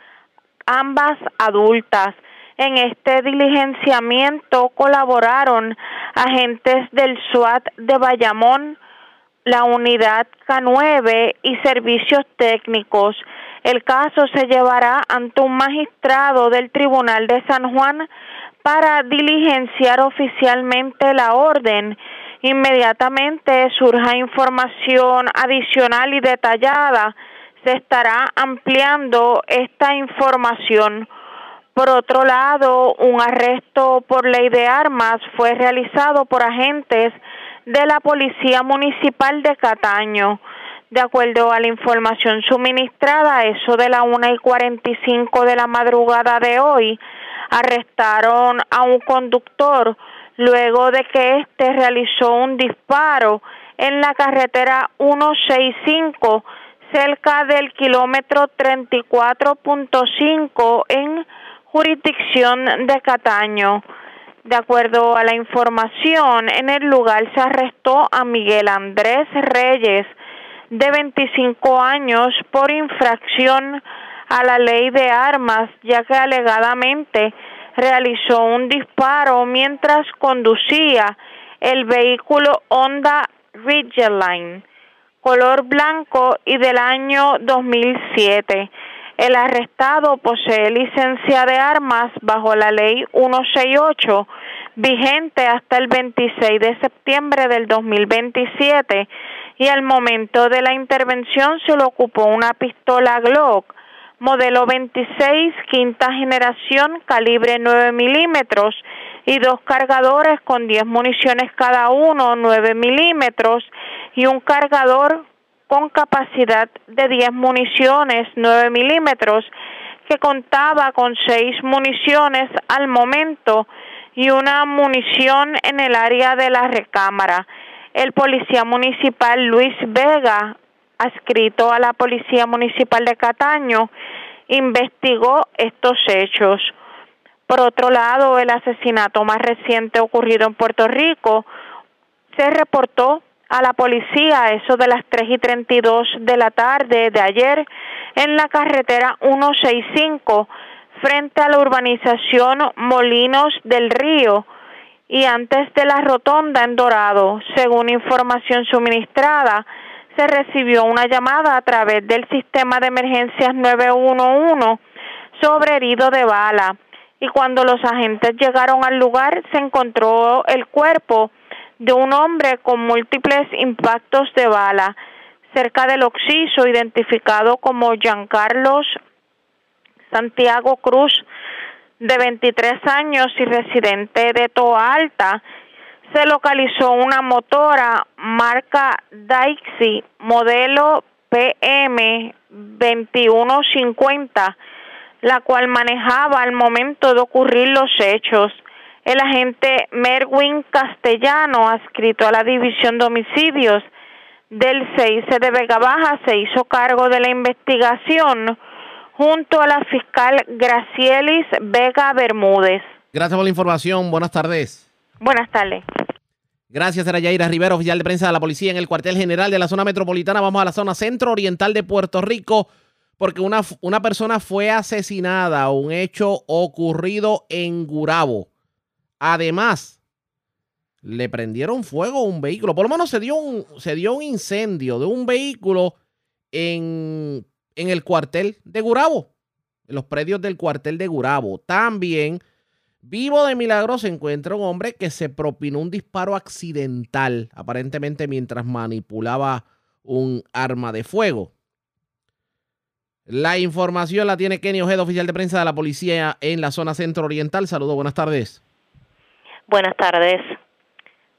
ambas adultas. En este diligenciamiento colaboraron agentes del SWAT de Bayamón, la unidad K9 y servicios técnicos. El caso se llevará ante un magistrado del Tribunal de San Juan para diligenciar oficialmente la orden. Inmediatamente surja información adicional y detallada, se estará ampliando esta información. Por otro lado, un arresto por ley de armas fue realizado por agentes de la Policía Municipal de Cataño. De acuerdo a la información suministrada, eso de la una y cuarenta y cinco de la madrugada de hoy, arrestaron a un conductor luego de que éste realizó un disparo en la carretera 165 cerca del kilómetro 34.5 en jurisdicción de Cataño. De acuerdo a la información, en el lugar se arrestó a Miguel Andrés Reyes, de 25 años por infracción a la ley de armas, ya que alegadamente realizó un disparo mientras conducía el vehículo Honda Ridgeline color blanco y del año 2007. El arrestado posee licencia de armas bajo la ley 168 vigente hasta el 26 de septiembre del 2027 y al momento de la intervención se le ocupó una pistola Glock modelo 26 quinta generación calibre 9 milímetros y dos cargadores con 10 municiones cada uno 9 milímetros y un cargador con capacidad de 10 municiones 9 milímetros que contaba con 6 municiones al momento y una munición en el área de la recámara. El policía municipal Luis Vega, adscrito a la Policía Municipal de Cataño, investigó estos hechos. Por otro lado, el asesinato más reciente ocurrido en Puerto Rico se reportó a la policía eso de las 3 y 32 de la tarde de ayer en la carretera 165 frente a la urbanización Molinos del Río y antes de la rotonda en Dorado. Según información suministrada, se recibió una llamada a través del sistema de emergencias 911 sobre herido de bala. Y cuando los agentes llegaron al lugar se encontró el cuerpo de un hombre con múltiples impactos de bala cerca del occiso identificado como Giancarlos Santiago Cruz de 23 años y residente de Toa Alta, se localizó una motora marca Daixi modelo PM 2150, la cual manejaba al momento de ocurrir los hechos. El agente Merwin Castellano, adscrito a la División de Homicidios del 6 de Vega Baja, se hizo cargo de la investigación junto a la fiscal Gracielis Vega Bermúdez. Gracias por la información. Buenas tardes. Buenas tardes. Gracias, era Yaira Rivera, oficial de prensa de la policía en el cuartel general de la zona metropolitana. Vamos a la zona centro-oriental de Puerto Rico porque una, una persona fue asesinada, un hecho ocurrido en Gurabo. Además, le prendieron fuego a un vehículo. Por lo menos se dio un, se dio un incendio de un vehículo en en el cuartel de Gurabo, en los predios del cuartel de Gurabo. También, vivo de milagro, se encuentra un hombre que se propinó un disparo accidental, aparentemente mientras manipulaba un arma de fuego. La información la tiene Kenny Ojeda, oficial de prensa de la policía en la zona centro oriental. Saludos, buenas tardes. Buenas tardes.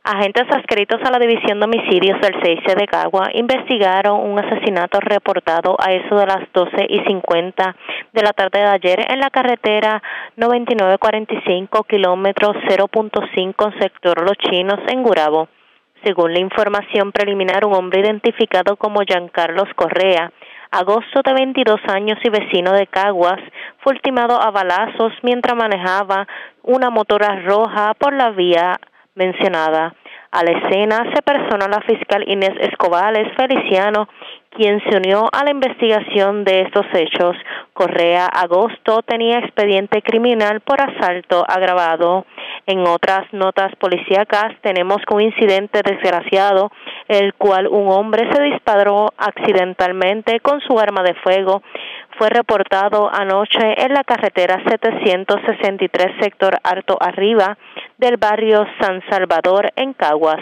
Agentes adscritos a la División de Homicidios del 6 de Cagua investigaron un asesinato reportado a eso de las 12 y 50 de la tarde de ayer en la carretera 9945 kilómetro 0.5 sector Los Chinos en Gurabo. Según la información preliminar, un hombre identificado como Giancarlos Correa, agosto de 22 años y vecino de Caguas, fue ultimado a balazos mientras manejaba una motora roja por la vía mencionada. A la escena se personó la fiscal Inés Escobales Feliciano, quien se unió a la investigación de estos hechos. Correa Agosto tenía expediente criminal por asalto agravado. En otras notas policíacas tenemos un incidente desgraciado, el cual un hombre se disparó accidentalmente con su arma de fuego. Fue reportado anoche en la carretera 763 sector Alto Arriba del barrio San Salvador en Caguas.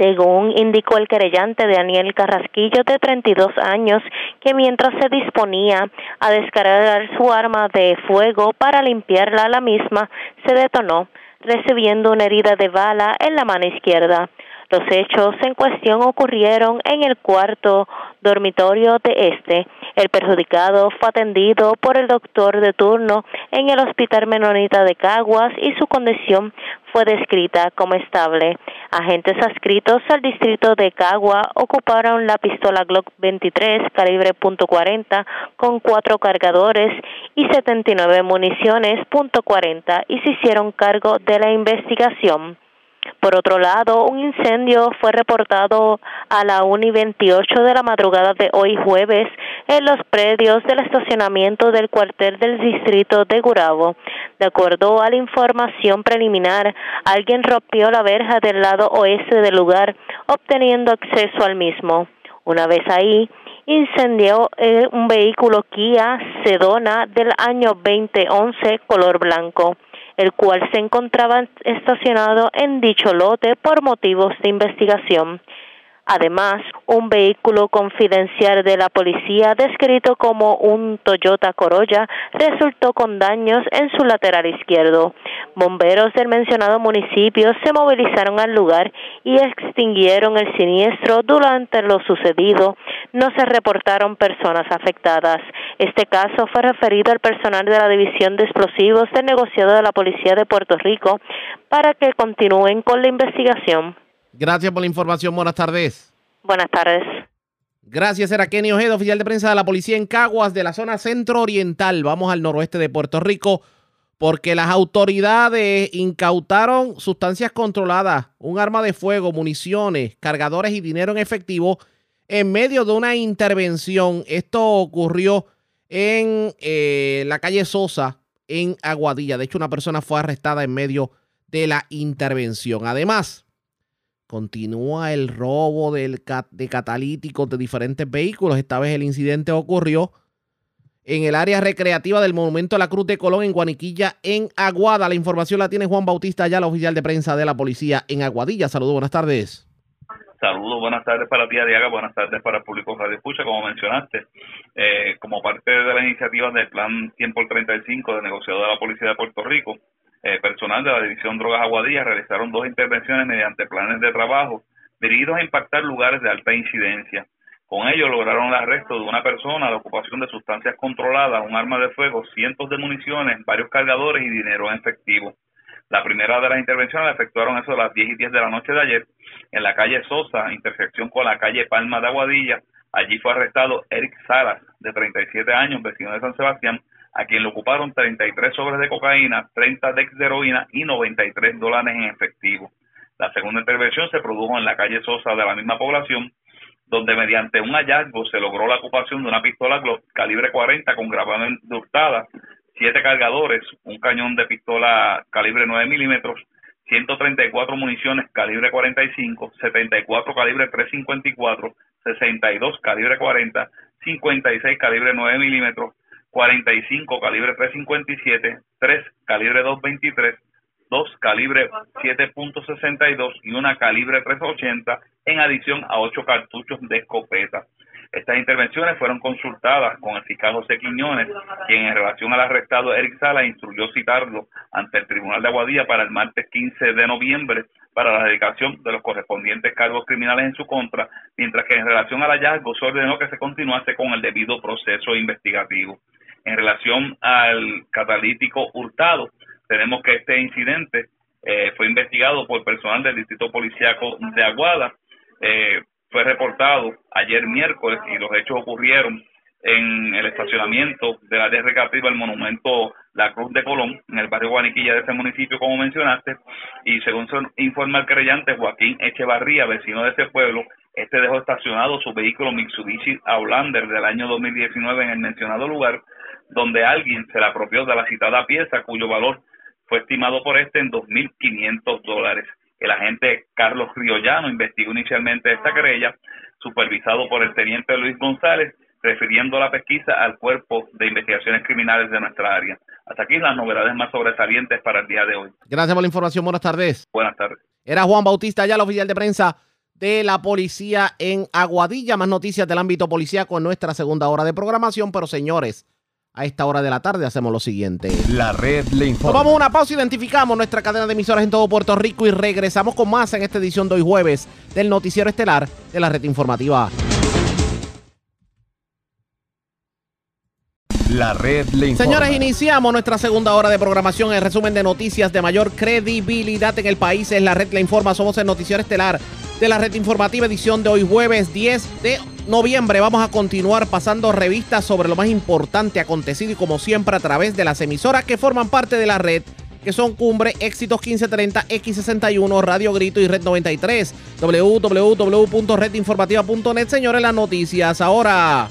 Según indicó el querellante Daniel Carrasquillo, de 32 años, que mientras se disponía a descargar su arma de fuego para limpiarla, la misma se detonó, recibiendo una herida de bala en la mano izquierda. Los hechos en cuestión ocurrieron en el cuarto dormitorio de este. El perjudicado fue atendido por el doctor de turno en el Hospital Menonita de Caguas y su condición fue descrita como estable. Agentes adscritos al distrito de Cagua ocuparon la pistola Glock 23 calibre .40 con cuatro cargadores y 79 municiones .40 y se hicieron cargo de la investigación. Por otro lado, un incendio fue reportado a la 1 y 28 de la madrugada de hoy jueves en los predios del estacionamiento del cuartel del distrito de Gurabo. De acuerdo a la información preliminar, alguien rompió la verja del lado oeste del lugar, obteniendo acceso al mismo. Una vez ahí, incendió eh, un vehículo Kia Sedona del año 2011 color blanco el cual se encontraba estacionado en dicho lote por motivos de investigación. Además, un vehículo confidencial de la policía, descrito como un Toyota Corolla, resultó con daños en su lateral izquierdo. Bomberos del mencionado municipio se movilizaron al lugar y extinguieron el siniestro. Durante lo sucedido, no se reportaron personas afectadas. Este caso fue referido al personal de la División de Explosivos del negociado de la Policía de Puerto Rico para que continúen con la investigación. Gracias por la información. Buenas tardes. Buenas tardes. Gracias, era Kenny Ojeda, oficial de prensa de la policía en Caguas, de la zona centro-oriental. Vamos al noroeste de Puerto Rico, porque las autoridades incautaron sustancias controladas, un arma de fuego, municiones, cargadores y dinero en efectivo en medio de una intervención. Esto ocurrió en eh, la calle Sosa, en Aguadilla. De hecho, una persona fue arrestada en medio de la intervención. Además, Continúa el robo del de catalíticos de diferentes vehículos. Esta vez el incidente ocurrió en el área recreativa del Monumento a la Cruz de Colón en Guaniquilla, en Aguada. La información la tiene Juan Bautista, ya la oficial de prensa de la policía en Aguadilla. Saludos, buenas tardes. Saludos, buenas tardes para ti, Adiaga, buenas tardes para el público Radio Escucha, como mencionaste. Eh, como parte de la iniciativa del Plan Tiempo el 35 de negociado de la Policía de Puerto Rico, eh, personal de la División Drogas Aguadilla realizaron dos intervenciones mediante planes de trabajo dirigidos a impactar lugares de alta incidencia. Con ello lograron el arresto de una persona, la ocupación de sustancias controladas, un arma de fuego, cientos de municiones, varios cargadores y dinero en efectivo. La primera de las intervenciones la efectuaron eso a las 10 y 10 de la noche de ayer en la calle Sosa, intersección con la calle Palma de Aguadilla. Allí fue arrestado Eric Salas, de 37 años, vecino de San Sebastián, a quien le ocuparon 33 sobres de cocaína, 30 de heroína y 93 dólares en efectivo. La segunda intervención se produjo en la calle Sosa de la misma población, donde mediante un hallazgo se logró la ocupación de una pistola calibre 40 con de hurtada, siete cargadores, un cañón de pistola calibre 9 milímetros, 134 municiones calibre 45, 74 calibre 354, 62 calibre 40, 56 calibre 9 milímetros, 45 calibre 357, 3 calibre 223, 2 calibre 7.62 y una calibre 380 en adición a 8 cartuchos de escopeta. Estas intervenciones fueron consultadas con el fiscal José Quiñones, quien en relación al arrestado Eric Sala instruyó citarlo ante el Tribunal de Aguadilla para el martes 15 de noviembre para la dedicación de los correspondientes cargos criminales en su contra, mientras que en relación al hallazgo se ordenó que se continuase con el debido proceso investigativo. En relación al catalítico hurtado, tenemos que este incidente eh, fue investigado por personal del Distrito Policiaco de Aguada. Eh, fue reportado ayer miércoles y los hechos ocurrieron en el estacionamiento de la área recreativa del monumento La Cruz de Colón, en el barrio Guaniquilla de ese municipio, como mencionaste, y según informa el creyente Joaquín Echevarría, vecino de ese pueblo, este dejó estacionado su vehículo Mitsubishi Outlander del año 2019 en el mencionado lugar, donde alguien se le apropió de la citada pieza, cuyo valor fue estimado por este en 2.500 dólares. El agente Carlos Riollano investigó inicialmente esta querella, supervisado por el teniente Luis González, refiriendo la pesquisa al cuerpo de investigaciones criminales de nuestra área. Hasta aquí las novedades más sobresalientes para el día de hoy. Gracias por la información. Buenas tardes. Buenas tardes. Era Juan Bautista, ya el oficial de prensa de la policía en Aguadilla. Más noticias del ámbito policíaco en nuestra segunda hora de programación. Pero señores, a esta hora de la tarde hacemos lo siguiente. La red le informa. Tomamos una pausa, identificamos nuestra cadena de emisoras en todo Puerto Rico y regresamos con más en esta edición de hoy jueves del noticiero estelar de la red informativa. La red le informa. Señores, iniciamos nuestra segunda hora de programación. El resumen de noticias de mayor credibilidad en el país es la red le informa. Somos el noticiero estelar de la red informativa edición de hoy jueves 10 de noviembre. Vamos a continuar pasando revistas sobre lo más importante acontecido y como siempre a través de las emisoras que forman parte de la red que son Cumbre, Éxitos 1530, X61, Radio Grito y Red 93. www.redinformativa.net. Señores, las noticias ahora.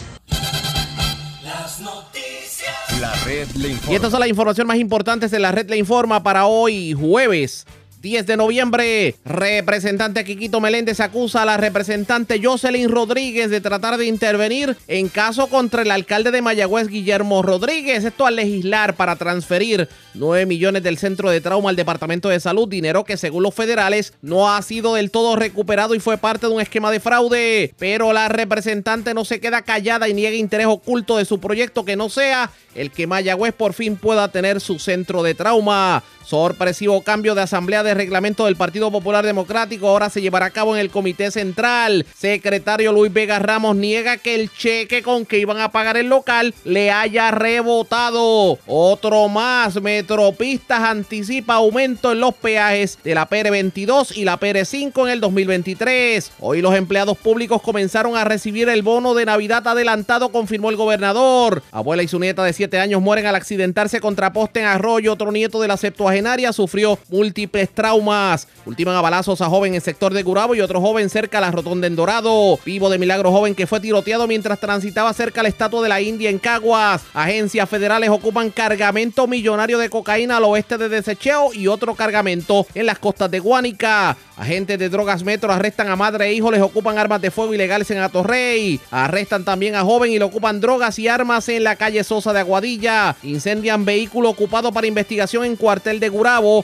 Las noticias. La red le informa. Y estas son las informaciones más importantes de la red Le Informa para hoy, jueves 10 de noviembre. Representante Quiquito Meléndez acusa a la representante Jocelyn Rodríguez de tratar de intervenir en caso contra el alcalde de Mayagüez, Guillermo Rodríguez. Esto al legislar para transferir 9 millones del centro de trauma al Departamento de Salud, dinero que según los federales no ha sido del todo recuperado y fue parte de un esquema de fraude. Pero la representante no se queda callada y niega interés oculto de su proyecto que no sea el que Mayagüez por fin pueda tener su centro de trauma. Sorpresivo cambio de asamblea de reglamento del Partido Popular Democrático ahora se llevará a cabo en el Comité Central. Secretario Luis Vega Ramos niega que el cheque con que iban a pagar el local le haya rebotado. Otro más, Metropistas anticipa aumento en los peajes de la PR22 y la PR5 en el 2023. Hoy los empleados públicos comenzaron a recibir el bono de Navidad adelantado, confirmó el gobernador. Abuela y su nieta de 7 años mueren al accidentarse contra poste en Arroyo. Otro nieto de la septuagenaria sufrió múltiples traumas. Ultiman a balazos a joven en sector de Gurabo y otro joven cerca a la rotonda en Dorado. Vivo de milagro joven que fue tiroteado mientras transitaba cerca a la estatua de la India en Caguas. Agencias federales ocupan cargamento millonario de cocaína al oeste de Desecheo y otro cargamento en las costas de Guánica. Agentes de drogas metro arrestan a madre e hijo, les ocupan armas de fuego ilegales en Atorrey. Arrestan también a joven y le ocupan drogas y armas en la calle Sosa de Aguadilla. Incendian vehículo ocupado para investigación en cuartel de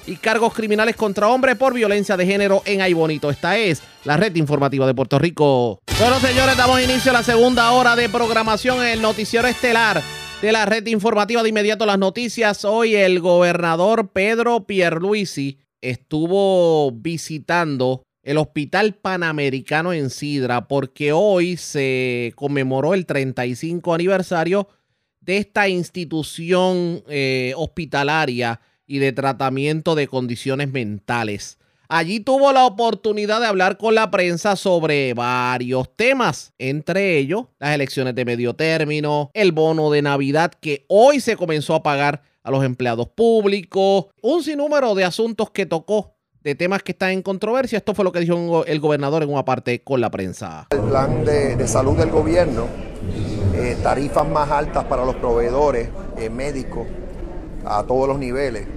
Y cargos criminales contra hombres por violencia de género en Aybonito. Esta es la red informativa de Puerto Rico. Bueno, señores, damos inicio a la segunda hora de programación en el noticiero estelar de la red informativa de inmediato las noticias. Hoy el gobernador Pedro Pierluisi estuvo visitando el Hospital Panamericano en Sidra porque hoy se conmemoró el 35 aniversario de esta institución eh, hospitalaria y de tratamiento de condiciones mentales. Allí tuvo la oportunidad de hablar con la prensa sobre varios temas, entre ellos las elecciones de medio término, el bono de Navidad que hoy se comenzó a pagar a los empleados públicos, un sinnúmero de asuntos que tocó de temas que están en controversia. Esto fue lo que dijo el gobernador en una parte con la prensa. El plan de, salud del gobierno, eh, tarifas más altas para los proveedores eh, médicos a todos los niveles.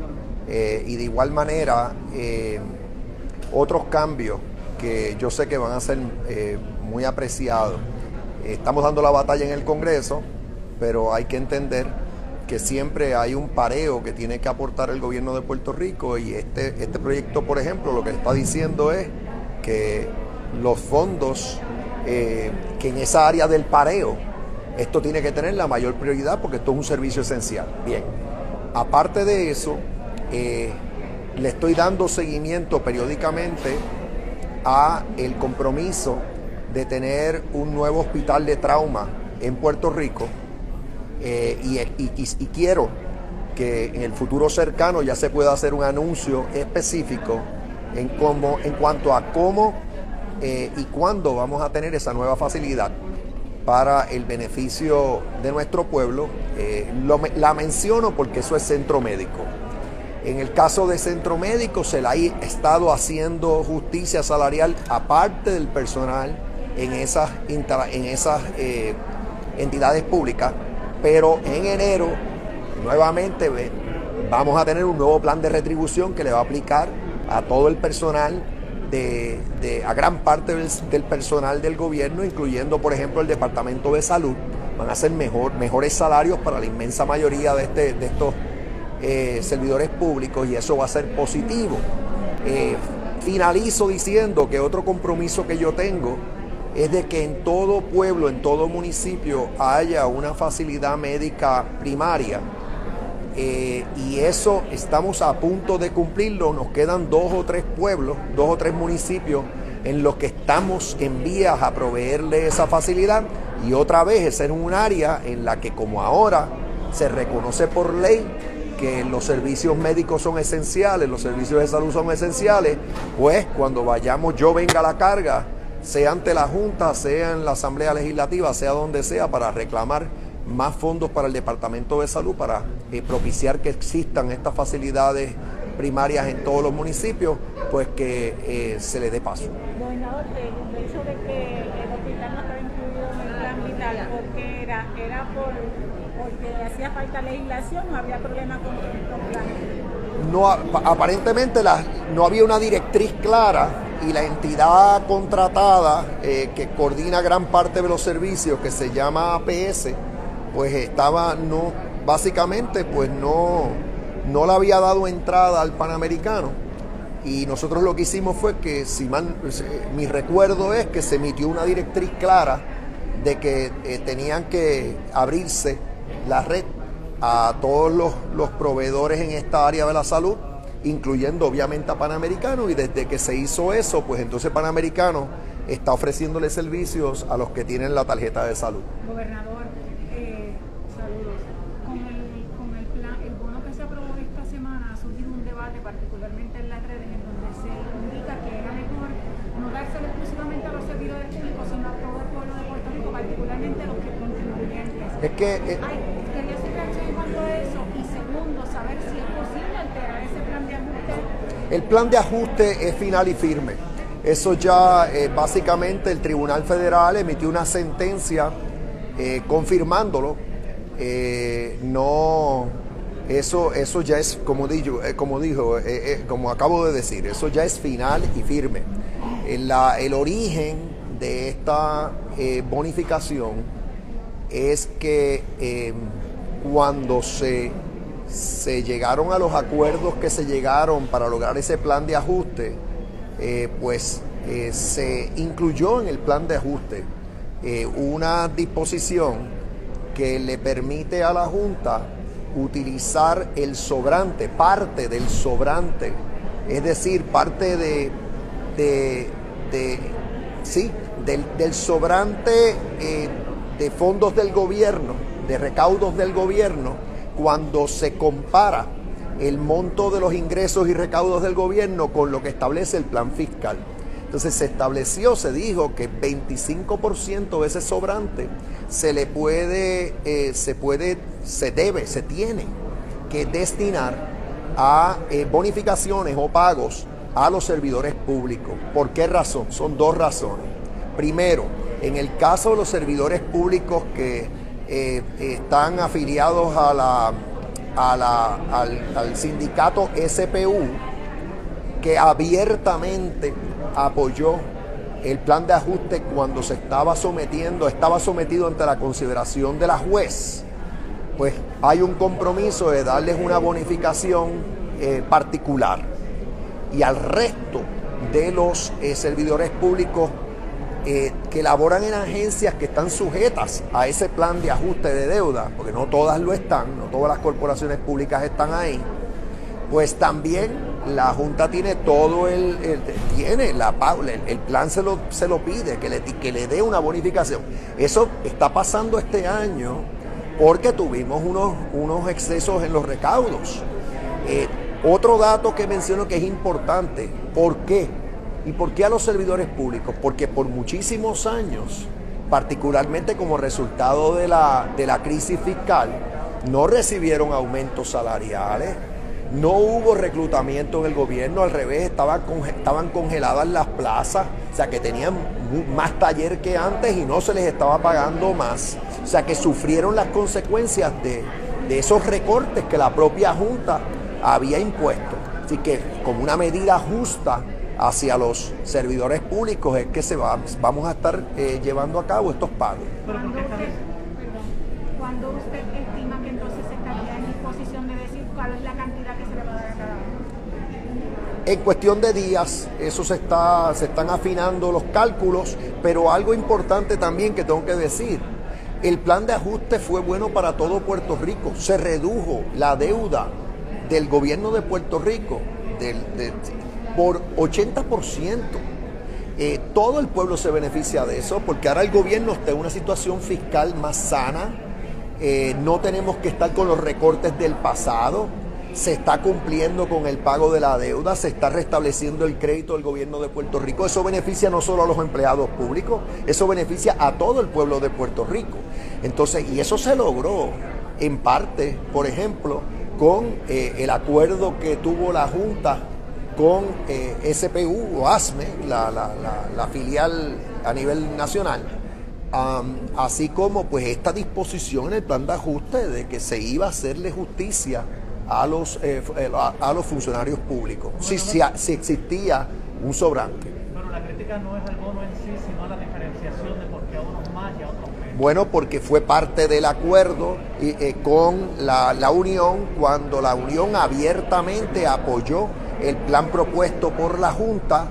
Eh, y de igual manera eh, otros cambios que yo sé que van a ser eh, muy apreciados. Estamos dando la batalla en el Congreso, pero hay que entender que siempre hay un pareo que tiene que aportar el gobierno de Puerto Rico y este, este proyecto, por ejemplo, lo que está diciendo es que los fondos que en esa área del pareo, esto tiene que tener la mayor prioridad porque esto es un servicio esencial. Bien, aparte de eso, eh, le estoy dando seguimiento periódicamente a el compromiso de tener un nuevo hospital de trauma en Puerto Rico eh, y, y- quiero que en el futuro cercano ya se pueda hacer un anuncio específico en, cómo, en cuanto a cómo eh, y cuándo vamos a tener esa nueva facilidad para el beneficio de nuestro pueblo. Eh, lo la menciono porque eso es centro médico. En el caso de centro médico se le ha estado haciendo justicia salarial aparte del personal en esas, en esas eh, entidades públicas, pero en enero nuevamente vamos a tener un nuevo plan de retribución que le va a aplicar a todo el personal, de, a gran parte del, del personal del gobierno, incluyendo por ejemplo el Departamento de Salud. Van a ser mejor, mejores salarios para la inmensa mayoría de, este, de estos eh, servidores públicos y eso va a ser positivo. Eh, finalizo diciendo que otro compromiso que yo tengo es de que en todo pueblo, en todo municipio haya una facilidad médica primaria eh, y eso estamos a punto de cumplirlo. Nos quedan dos o tres pueblos, dos o tres municipios en los que estamos en vías a proveerle esa facilidad y otra vez es en un área en la que como ahora se reconoce por ley que los servicios médicos son esenciales, los servicios de salud son esenciales, pues cuando vayamos yo venga la carga, sea ante la Junta, sea en la Asamblea Legislativa, sea donde sea, para reclamar más fondos para el Departamento de Salud, para eh, propiciar que existan estas facilidades primarias en todos los municipios, pues que eh, se le dé paso. Gobernador, el hecho de que el hospital no estaba incluido en el plan vital, ¿por qué era? ¿Era por, porque le hacía falta legislación o había problema con el plan? no, ap- aparentemente la- no había una directriz clara y la entidad contratada eh, que coordina gran parte de los servicios, que se llama APS, pues estaba, no, básicamente, pues no, no le había dado entrada al Panamericano. Y nosotros lo que hicimos fue que, si mal- mi recuerdo es que se emitió una directriz clara de que eh, tenían que abrirse la red a todos los, los proveedores en esta área de la salud, incluyendo obviamente a Panamericano, y desde que se hizo eso, pues entonces Panamericano está ofreciéndole servicios a los que tienen la tarjeta de salud. Gobernador, eh, saludos. Con el, con el plan, el bono que se aprobó esta semana ha surgido un debate, particularmente en las redes, en donde se indica que era mejor no dárselo exclusivamente a los servidores públicos, sino a todo el pueblo de Puerto Rico, particularmente a los que contribuyentes. Es que, eh, Ay, quería su reacción en cuanto a eso y segundo, saber si es posible alterar ese plan de ajuste El plan de ajuste es final y firme. Eso ya eh, básicamente el Tribunal Federal emitió una sentencia eh, confirmándolo. No, eso, eso ya es, como dijo, como, dijo como acabo de decir, eso ya es final y firme. El, la- el origen de esta bonificación es que eh, cuando se, se llegaron a los acuerdos que se llegaron para lograr ese plan de ajuste, eh, pues eh, se incluyó en el plan de ajuste eh, una disposición que le permite a la Junta utilizar el sobrante, parte del sobrante, es decir, parte de, de, de- sí, del, del sobrante de fondos del gobierno, de recaudos del gobierno, cuando se compara el monto de los ingresos y recaudos del gobierno con lo que establece el plan fiscal. Entonces se estableció, se dijo que 25% de ese sobrante se le puede, eh, se puede, se debe, se tiene que destinar a eh, bonificaciones o pagos a los servidores públicos. ¿Por qué razón? Son dos razones. Primero, en el caso de los servidores públicos que eh, están afiliados al, al sindicato SPU, que abiertamente apoyó el plan de ajuste cuando se estaba sometiendo, estaba sometido ante la consideración de la juez, pues hay un compromiso de darles una bonificación eh, particular. Y al resto de los eh, servidores públicos eh, que laboran en agencias que están sujetas a ese plan de ajuste de deuda, porque no todas lo están, no todas las corporaciones públicas están ahí, pues también la Junta tiene todo el, el- tiene la el plan se lo, se lo pide, que le, que le dé una bonificación. Eso está pasando este año porque tuvimos unos, unos excesos en los recaudos. Eh, otro dato que menciono que es importante, ¿por qué? ¿Y por qué a los servidores públicos? Porque por muchísimos años, particularmente como resultado de la, de la crisis fiscal, no recibieron aumentos salariales, no hubo reclutamiento en el gobierno, al revés, estaban, conge- estaban congeladas las plazas, o sea que tenían más taller que antes y no se les estaba pagando más. O sea que sufrieron las consecuencias de, de esos recortes que la propia Junta había impuesto. Así que como una medida justa hacia los servidores públicos es que se va, vamos a estar eh, llevando a cabo estos pagos. ¿Cuándo usted, perdón, ¿cuándo usted estima que entonces se estaría en disposición de decir cuál es la cantidad que se le va a dar a cada uno? En cuestión de días, eso se, está, se están afinando los cálculos, pero algo importante también que tengo que decir, el plan de ajuste fue bueno para todo Puerto Rico, se redujo la deuda del gobierno de Puerto Rico del- de- por 80%. Eh, todo el pueblo se beneficia de eso porque ahora el gobierno está en una situación fiscal más sana, eh, no tenemos que estar con los recortes del pasado, se está cumpliendo con el pago de la deuda, se está restableciendo el crédito del gobierno de Puerto Rico. Eso beneficia no solo a los empleados públicos, eso beneficia a todo el pueblo de Puerto Rico. Entonces, y eso se logró en parte, por ejemplo, con eh, el acuerdo que tuvo la Junta con eh, SPU o ASME, la, la- la- la filial a nivel nacional, así como pues esta disposición en el plan de ajuste de que se iba a hacerle justicia a los, eh, eh, a, a los funcionarios públicos, si, si, si existía un sobrante. Pero la crítica no es al bono en sí, sino a la diferenciación de por qué a unos más y a otros menos. Bueno, porque fue parte del acuerdo y, eh, con la, la Unión cuando la Unión abiertamente apoyó el plan propuesto por la Junta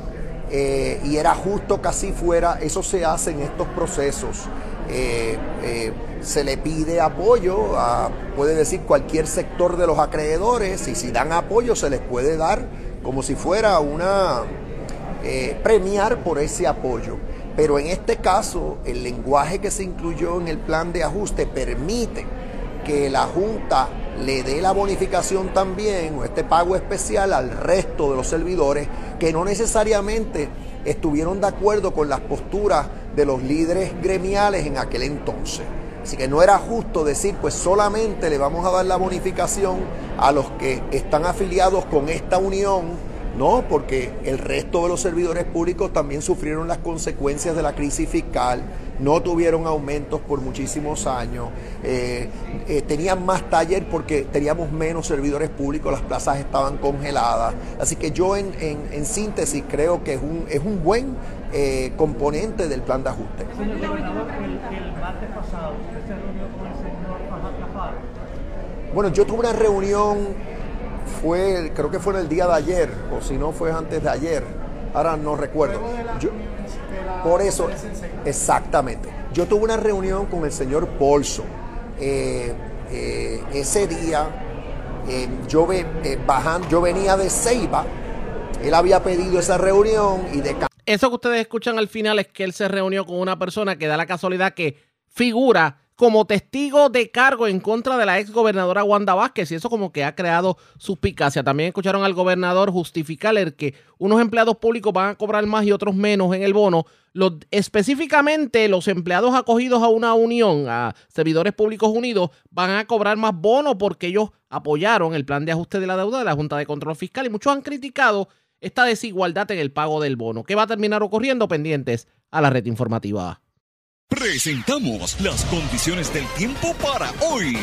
eh, y era justo que así fuera. Eso se hace en estos procesos. Eh, eh, se le pide apoyo a, puede decir, cualquier sector de los acreedores y si dan apoyo se les puede dar como si fuera una, premiar por ese apoyo. Pero en este caso, el lenguaje que se incluyó en el plan de ajuste permite que la Junta le dé la bonificación también o este pago especial al resto de los servidores que no necesariamente estuvieron de acuerdo con las posturas de los líderes gremiales en aquel entonces. Así que no era justo decir, pues solamente le vamos a dar la bonificación a los que están afiliados con esta unión no, porque el resto de los servidores públicos también sufrieron las consecuencias de la crisis fiscal, no tuvieron aumentos por muchísimos años, eh, eh, tenían más taller porque teníamos menos servidores públicos, las plazas estaban congeladas. Así que yo en, en- en síntesis creo que es un, es un buen eh, componente del plan de ajuste. Señor gobernador, el, el martes pasado usted se reunió con el señor. Bueno, yo tuve una reunión, fue, creo que fue en el día de ayer, o si no fue antes de ayer, ahora no recuerdo. Yo- por eso, exactamente. Yo tuve una reunión con el señor Polso. Eh, eh, ese día eh, yo, eh, bajan- yo venía de Ceiba, él había pedido esa reunión y de Eso que ustedes escuchan al final es que él se reunió con una persona que da la casualidad que figura como testigo de cargo en contra de la ex gobernadora Wanda Vázquez y eso como que ha creado suspicacia. También escucharon al gobernador justificar el que unos empleados públicos van a cobrar más y otros menos en el bono. Específicamente los empleados acogidos a una unión, a servidores públicos unidos, van a cobrar más bono porque ellos apoyaron el plan de ajuste de la deuda de la Junta de Control Fiscal y muchos han criticado esta desigualdad en el pago del bono. ¿Qué va a terminar ocurriendo? Pendientes a la red informativa. Presentamos las condiciones del tiempo para hoy.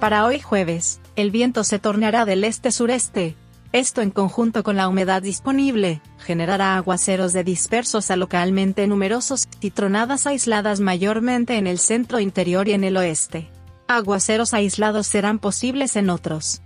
Para hoy jueves, el viento se tornará del este-sureste. Esto en conjunto con la humedad disponible, generará aguaceros de dispersos a localmente numerosos y tronadas aisladas mayormente en el centro interior y en el oeste. Aguaceros aislados serán posibles en otros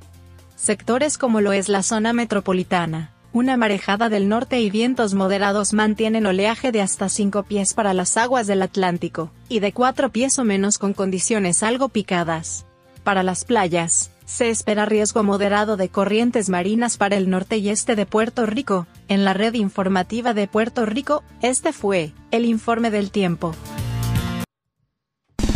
sectores como lo es la zona metropolitana. Una marejada del norte y vientos moderados mantienen oleaje de hasta 5 pies para las aguas del Atlántico, y de 4 pies o menos con condiciones algo picadas. Para las playas, se espera riesgo moderado de corrientes marinas para el norte y este de Puerto Rico. En la red informativa de Puerto Rico, este fue el informe del tiempo.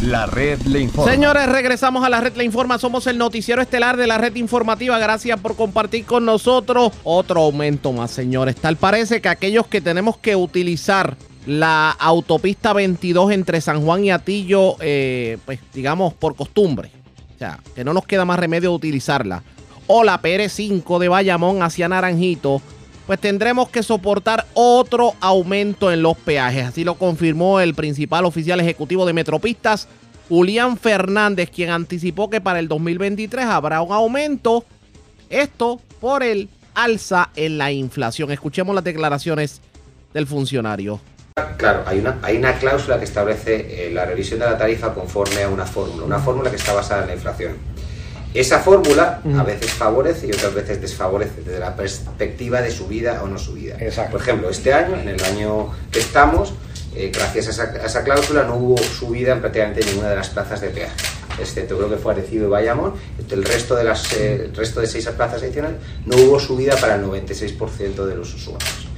La red le informa. Señores, regresamos a la red Le Informa. Somos el noticiero estelar de la red informativa. Gracias por compartir con nosotros. Otro aumento más, señores. Tal parece que aquellos que tenemos que utilizar la autopista 22 entre San Juan y Atillo, eh, pues digamos por costumbre. O sea, que no nos queda más remedio utilizarla. O la PR5 de Bayamón hacia Naranjito, pues tendremos que soportar otro aumento en los peajes. Así lo confirmó el principal oficial ejecutivo de Metropistas, Julián Fernández, quien anticipó que para el 2023 habrá un aumento. Esto por el alza en la inflación. Escuchemos las declaraciones del funcionario. Claro, hay una, hay una cláusula que establece eh, la revisión de la tarifa conforme a una fórmula, una fórmula que está basada en la inflación. Esa fórmula a veces favorece y otras veces desfavorece desde la perspectiva de subida o no subida. Por ejemplo, este año, en el año que estamos, eh, gracias a esa, a esa cláusula no hubo subida en prácticamente ninguna de las plazas de peaje excepto creo que fue Arecibo y Bayamón, el resto de las eh, el resto de seis plazas adicionales no hubo subida para el 96% de los usuarios.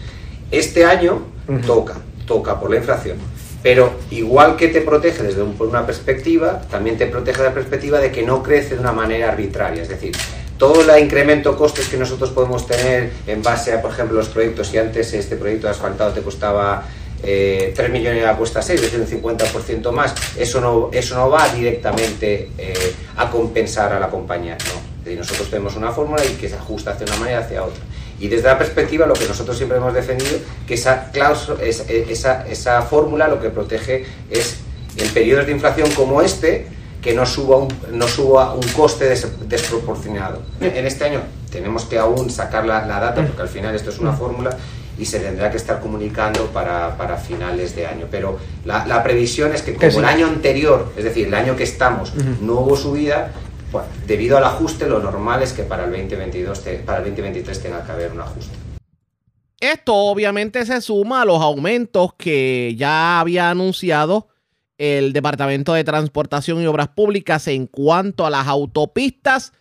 Este año toca, toca por la inflación, pero igual que te protege desde una perspectiva, también te protege de la perspectiva de que no crece de una manera arbitraria, es decir, todo el incremento costes que nosotros podemos tener en base a, por ejemplo, los proyectos, si antes este proyecto de asfaltado te costaba eh, 3 millones y ahora cuesta 6, es decir, un 50% más, eso no, eso no va directamente eh, a compensar a la compañía, no. Es nosotros tenemos una fórmula y que se ajusta hacia una manera hacia otra. Y desde la perspectiva, lo que nosotros siempre hemos defendido, que esa, cláusula, eh, esa, esa fórmula lo que protege es en periodos de inflación como este, que no suba un, no suba un coste des- desproporcionado. En este año tenemos que aún sacar la, la data, porque al final esto es una fórmula y se tendrá que estar comunicando para, para finales de año. Pero la, la previsión es que como sí. el año anterior, es decir, el año que estamos, no hubo subida, bueno, debido al ajuste, lo normal es que para el 2022, te- para el 2023 tenga que haber un ajuste. Esto obviamente se suma a los aumentos que ya había anunciado el Departamento de Transportación y Obras Públicas en cuanto a las autopistas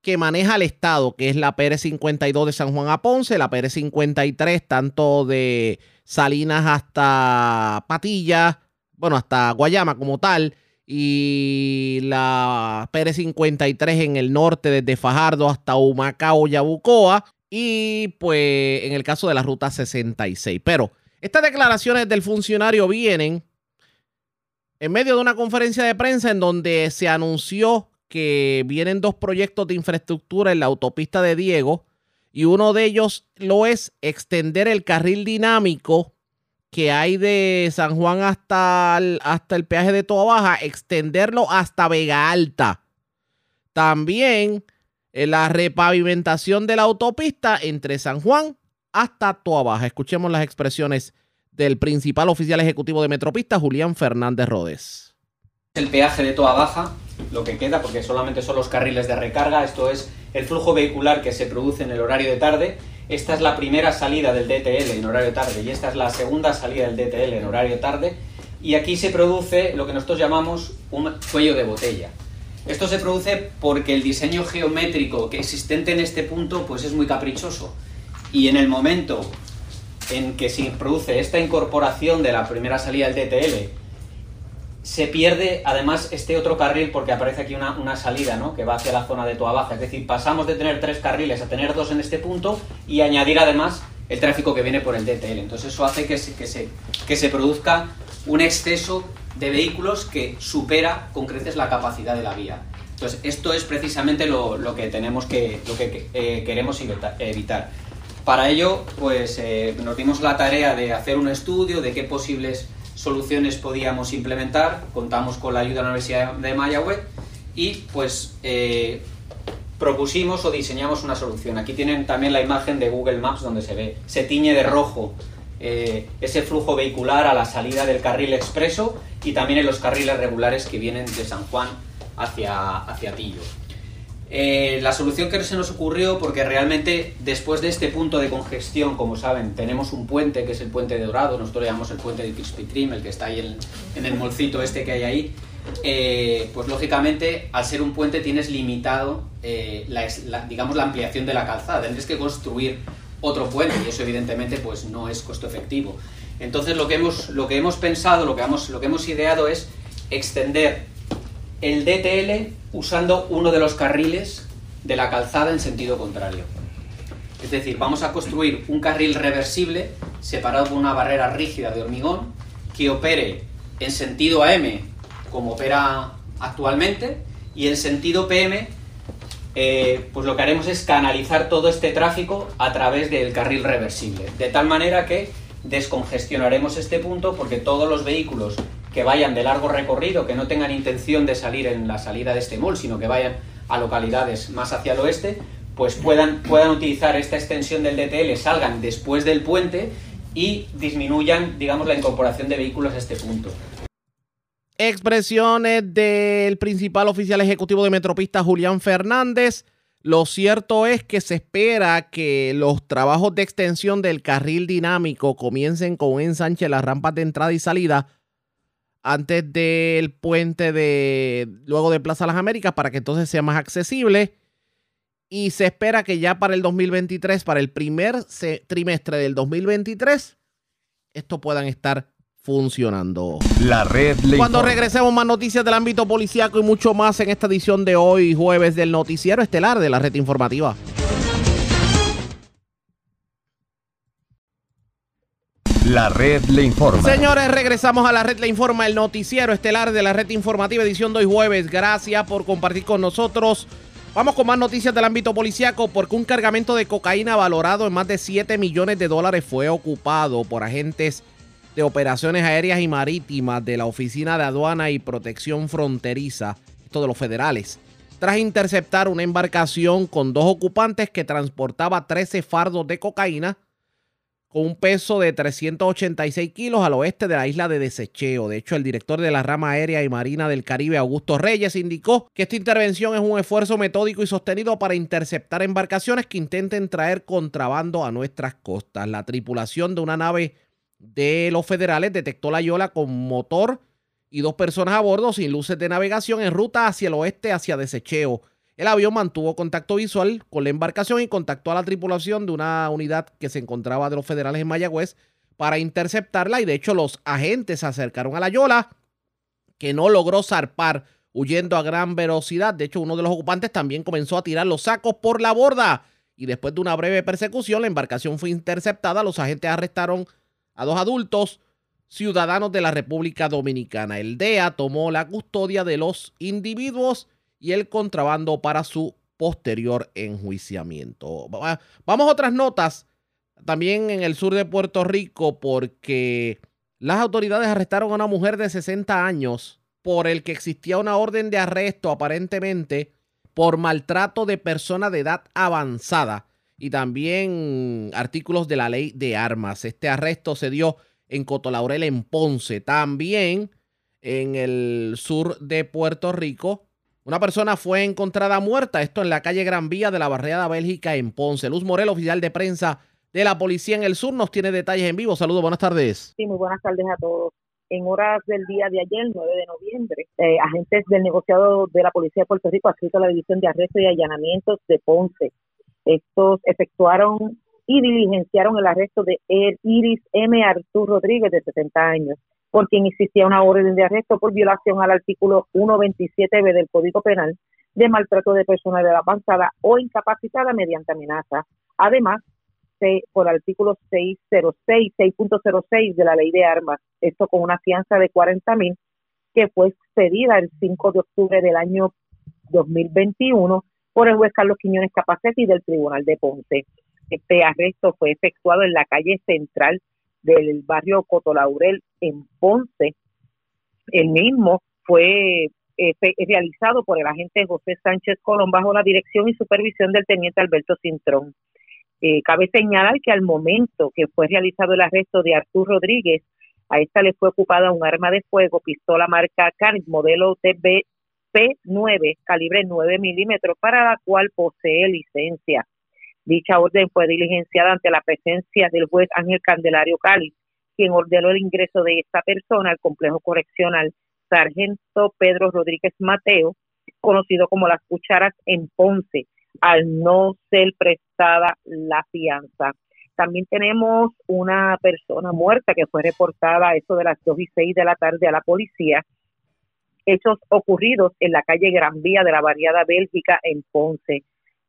que maneja el Estado, que es la PR52 de San Juan a Ponce, la PR53 tanto de Salinas hasta Patilla, bueno, hasta Guayama como tal, y la PR53 en el norte desde Fajardo hasta Humacao, Yabucoa, y pues en el caso de la ruta 66. Pero estas declaraciones del funcionario vienen en medio de una conferencia de prensa en donde se anunció que vienen dos proyectos de infraestructura en la autopista de Diego y uno de ellos lo es extender el carril dinámico que hay de San Juan hasta el, hasta el peaje de Toa Baja, extenderlo hasta Vega Alta. También eh, la repavimentación de la autopista entre San Juan hasta Toa Baja. Escuchemos las expresiones del principal oficial ejecutivo de Metropista, Julián Fernández Rodés. el peaje de toda baja, lo que queda, porque solamente son los carriles de recarga, esto es el flujo vehicular que se produce en el horario de tarde. Esta es la primera salida del DTL en horario tarde y esta es la segunda salida del DTL en horario tarde. Y aquí se produce lo que nosotros llamamos un cuello de botella. Esto se produce porque el diseño geométrico que existente en este punto pues es muy caprichoso. Y en el momento en que se produce esta incorporación de la primera salida del DTL se pierde además este otro carril porque aparece aquí una, una salida ¿no? que va hacia la zona de Toa Baja. Es decir, pasamos de tener tres carriles a tener dos en este punto y añadir además el tráfico que viene por el DTL. Entonces eso hace que se, que se, que se produzca un exceso de vehículos que supera con creces la capacidad de la vía. Entonces esto es precisamente lo, lo que tenemos que, lo que eh, queremos evita- evitar. Para ello, pues eh, nos dimos la tarea de hacer un estudio de qué posibles soluciones podíamos implementar. Contamos con la ayuda de la Universidad de Mayagüez y pues eh, propusimos o diseñamos una solución. Aquí tienen también la imagen de Google Maps donde se ve, se tiñe de rojo eh, ese flujo vehicular a la salida del carril expreso y también en los carriles regulares que vienen de San Juan hacia, hacia Tillo. Eh, la solución que se nos ocurrió, porque realmente después de este punto de congestión, como saben, tenemos un puente que es el puente de Dorado, nosotros llamamos el puente de Kreme, el que está ahí en, el molcito este que hay ahí, eh, pues lógicamente al ser un puente tienes limitado, eh, la, la- digamos, la ampliación de la calzada, tendrías que construir otro puente y eso evidentemente pues no es costo efectivo. Entonces lo que hemos, lo que hemos pensado, lo que hemos, lo que hemos ideado es extender el DTL usando uno de los carriles de la calzada en sentido contrario. Es decir, vamos a construir un carril reversible separado por una barrera rígida de hormigón que opere en sentido AM como opera actualmente y en sentido PM eh, pues lo que haremos es canalizar todo este tráfico a través del carril reversible, de tal manera que descongestionaremos este punto porque todos los vehículos que vayan de largo recorrido, que no tengan intención de salir en la salida de este mall, sino que vayan a localidades más hacia el oeste, pues puedan, puedan utilizar esta extensión del DTL, salgan después del puente y disminuyan, digamos, la incorporación de vehículos a este punto. Expresiones del principal oficial ejecutivo de Metropista, Julián Fernández. Lo cierto es que se espera que los trabajos de extensión del carril dinámico comiencen con ensanche en las rampas de entrada y salida antes del puente de luego de Plaza Las Américas para que entonces sea más accesible. Y se espera que ya para el 2023, para el primer trimestre del 2023, esto puedan estar funcionando. La red le Cuando regresemos más noticias del ámbito policíaco y mucho más en esta edición de hoy, jueves del noticiero estelar de la red informativa. La red le informa. Señores, regresamos a la red Le Informa, el noticiero estelar de la red informativa, edición de jueves. Gracias por compartir con nosotros. Vamos con más noticias del ámbito policiaco porque un cargamento de cocaína valorado en más de 7 millones de dólares fue ocupado por agentes de operaciones aéreas y marítimas de la Oficina de Aduana y Protección Fronteriza, esto de los federales, tras interceptar una embarcación con dos ocupantes que transportaba 13 fardos de cocaína con un peso de 386 kilos al oeste de la isla de Desecheo. De hecho, el director de la rama aérea y marina del Caribe, Augusto Reyes, indicó que esta intervención es un esfuerzo metódico y sostenido para interceptar embarcaciones que intenten traer contrabando a nuestras costas. La tripulación de una nave de los federales detectó la yola con motor y dos personas a bordo sin luces de navegación en ruta hacia el oeste, hacia Desecheo. El avión mantuvo contacto visual con la embarcación y contactó a la tripulación de una unidad que se encontraba de los federales en Mayagüez para interceptarla y de hecho los agentes se acercaron a la yola que no logró zarpar huyendo a gran velocidad. De hecho, uno de los ocupantes también comenzó a tirar los sacos por la borda y después de una breve persecución la embarcación fue interceptada. Los agentes arrestaron a dos adultos ciudadanos de la República Dominicana. El DEA tomó la custodia de los individuos y el contrabando para su posterior enjuiciamiento. Va- Vamos a otras notas también en el sur de Puerto Rico porque las autoridades arrestaron a una mujer de 60 años por el que existía una orden de arresto aparentemente por maltrato de persona de edad avanzada y también artículos de la ley de armas. Este arresto se dio en Cotolaurel, en Ponce. También en el sur de Puerto Rico, una persona fue encontrada muerta, esto en la calle Gran Vía de la Barriada Bélgica en Ponce. Luz Morel, oficial de prensa de la policía en el sur, nos tiene detalles en vivo. Saludos, buenas tardes. Sí, muy buenas tardes a todos. En horas del día de ayer, 9 de noviembre, eh, agentes del negociado de la Policía de Puerto Rico, adscrito a la División de Arrestos y Allanamientos de Ponce, estos efectuaron y diligenciaron el arresto de Iris M. Artur Rodríguez, de 70 años, por quien existía una orden de arresto por violación al artículo 127b del Código Penal de maltrato de persona de avanzada o incapacitada mediante amenaza. Además, por artículo 606, 6.06 de la ley de armas, esto con una fianza de 40 mil que fue expedida el 5 de octubre del año 2021 por el juez Carlos Quiñones Capacetti del Tribunal de Ponce. Este arresto fue efectuado en la calle central del barrio Cotolaurel en Ponce. El mismo fue eh, fe- realizado por el agente José Sánchez Colón bajo la dirección y supervisión del teniente Alberto Cintrón. Eh, cabe señalar que al momento que fue realizado el arresto de Artur Rodríguez, a esta le fue ocupada un arma de fuego, pistola marca Carnic, modelo TBP9, calibre 9 milímetros, para la cual posee licencia. Dicha orden fue diligenciada ante la presencia del juez Ángel Candelario Cali, quien ordenó el ingreso de esta persona al complejo correccional Sargento Pedro Rodríguez Mateo, conocido como las cucharas en Ponce, al no ser prestada la fianza. También tenemos una persona muerta que fue reportada a eso de las 2 y 6 de la tarde a la policía. Hechos ocurridos en la calle Gran Vía de la Variada Bélgica en Ponce.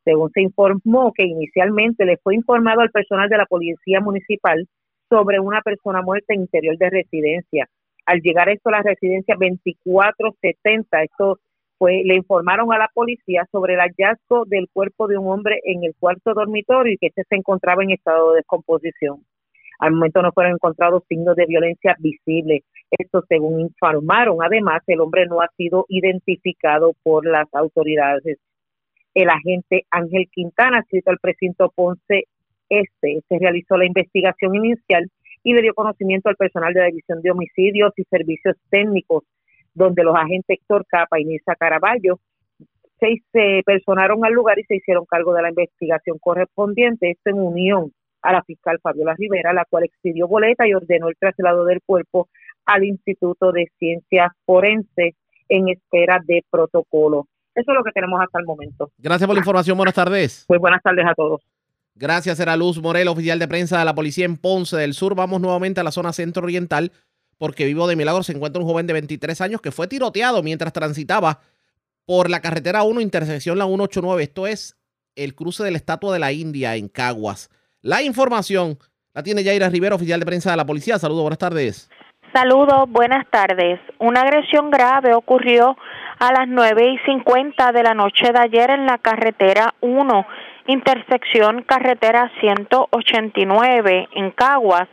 Según se informó que inicialmente le fue informado al personal de la Policía Municipal sobre una persona muerta en interior de residencia. Al llegar esto a la residencia 2470, esto fue, le informaron a la policía sobre el hallazgo del cuerpo de un hombre en el cuarto dormitorio y que este se encontraba en estado de descomposición. Al momento no fueron encontrados signos de violencia visibles. Esto según informaron. Además, el hombre no ha sido identificado por las autoridades. El agente Ángel Quintana, escrito al precinto Ponce Este, se realizó la investigación inicial y le dio conocimiento al personal de la División de Homicidios y Servicios Técnicos, donde los agentes Héctor Capa y Nisa Caraballo se, personaron al lugar y se hicieron cargo de la investigación correspondiente, esto en unión a la fiscal Fabiola Rivera, la cual expidió boleta y ordenó el traslado del cuerpo al Instituto de Ciencias Forenses en espera de protocolo. Eso es lo que tenemos hasta el momento. Gracias por la información. Buenas tardes. Pues buenas tardes a todos. Gracias, era Luz Morel, oficial de prensa de la policía en Ponce del Sur. Vamos nuevamente a la zona centro-oriental porque vivo de milagro se encuentra un joven de 23 años que fue tiroteado mientras transitaba por la carretera 1, intersección la 189. Esto es el cruce de la Estatua de la India en Caguas. La información la tiene Yaira Rivera, oficial de prensa de la policía. Saludos, buenas tardes. Saludos, buenas tardes. Una agresión grave ocurrió a las 9 y 50 de la noche de ayer en la carretera 1, intersección carretera 189 en Caguas,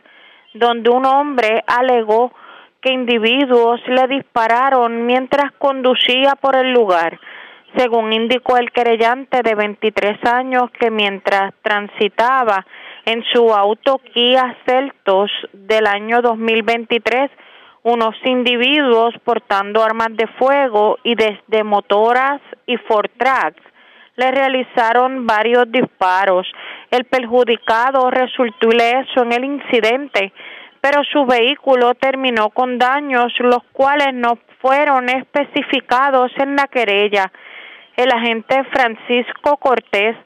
donde un hombre alegó que individuos le dispararon mientras conducía por el lugar. Según indicó el querellante de 23 años que mientras transitaba en su auto Kia Celtos del año 2023, unos individuos portando armas de fuego y desde motoras y Fortrax le realizaron varios disparos. El perjudicado resultó ileso en el incidente, pero su vehículo terminó con daños los cuales no fueron especificados en la querella. El agente Francisco Cortés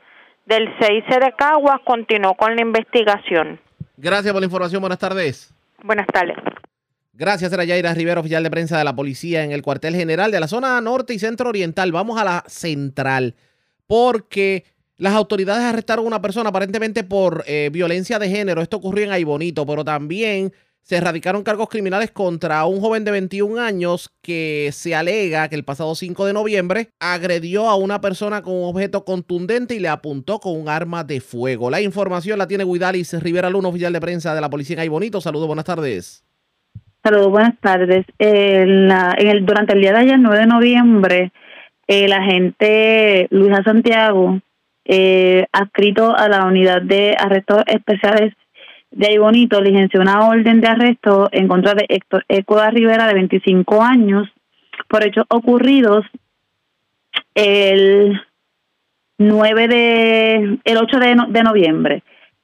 del 6 de Caguas continuó con la investigación. Gracias por la información. Buenas tardes. Buenas tardes. Gracias, era Yaira Rivera, oficial de prensa de la policía en el cuartel general de la zona norte y centro oriental. Vamos a la central, porque las autoridades arrestaron a una persona aparentemente por eh, violencia de género. Esto ocurrió en Aibonito, pero también se erradicaron cargos criminales contra un joven de 21 años que se alega que el pasado 5 de noviembre agredió a una persona con un objeto contundente y le apuntó con un arma de fuego. La información la tiene Guidalis Rivera Luna, oficial de prensa de la policía en Aibonito. Saludos, buenas tardes. Saludos, buenas tardes. Durante el día de ayer, 9 de noviembre, el agente Luisa Santiago, eh, adscrito a la unidad de arrestos especiales de ahí bonito, licenció una orden de arresto en contra de Héctor Ecuador Rivera, de 25 años, por hechos ocurridos el 9 de, el 8 de, no- de noviembre.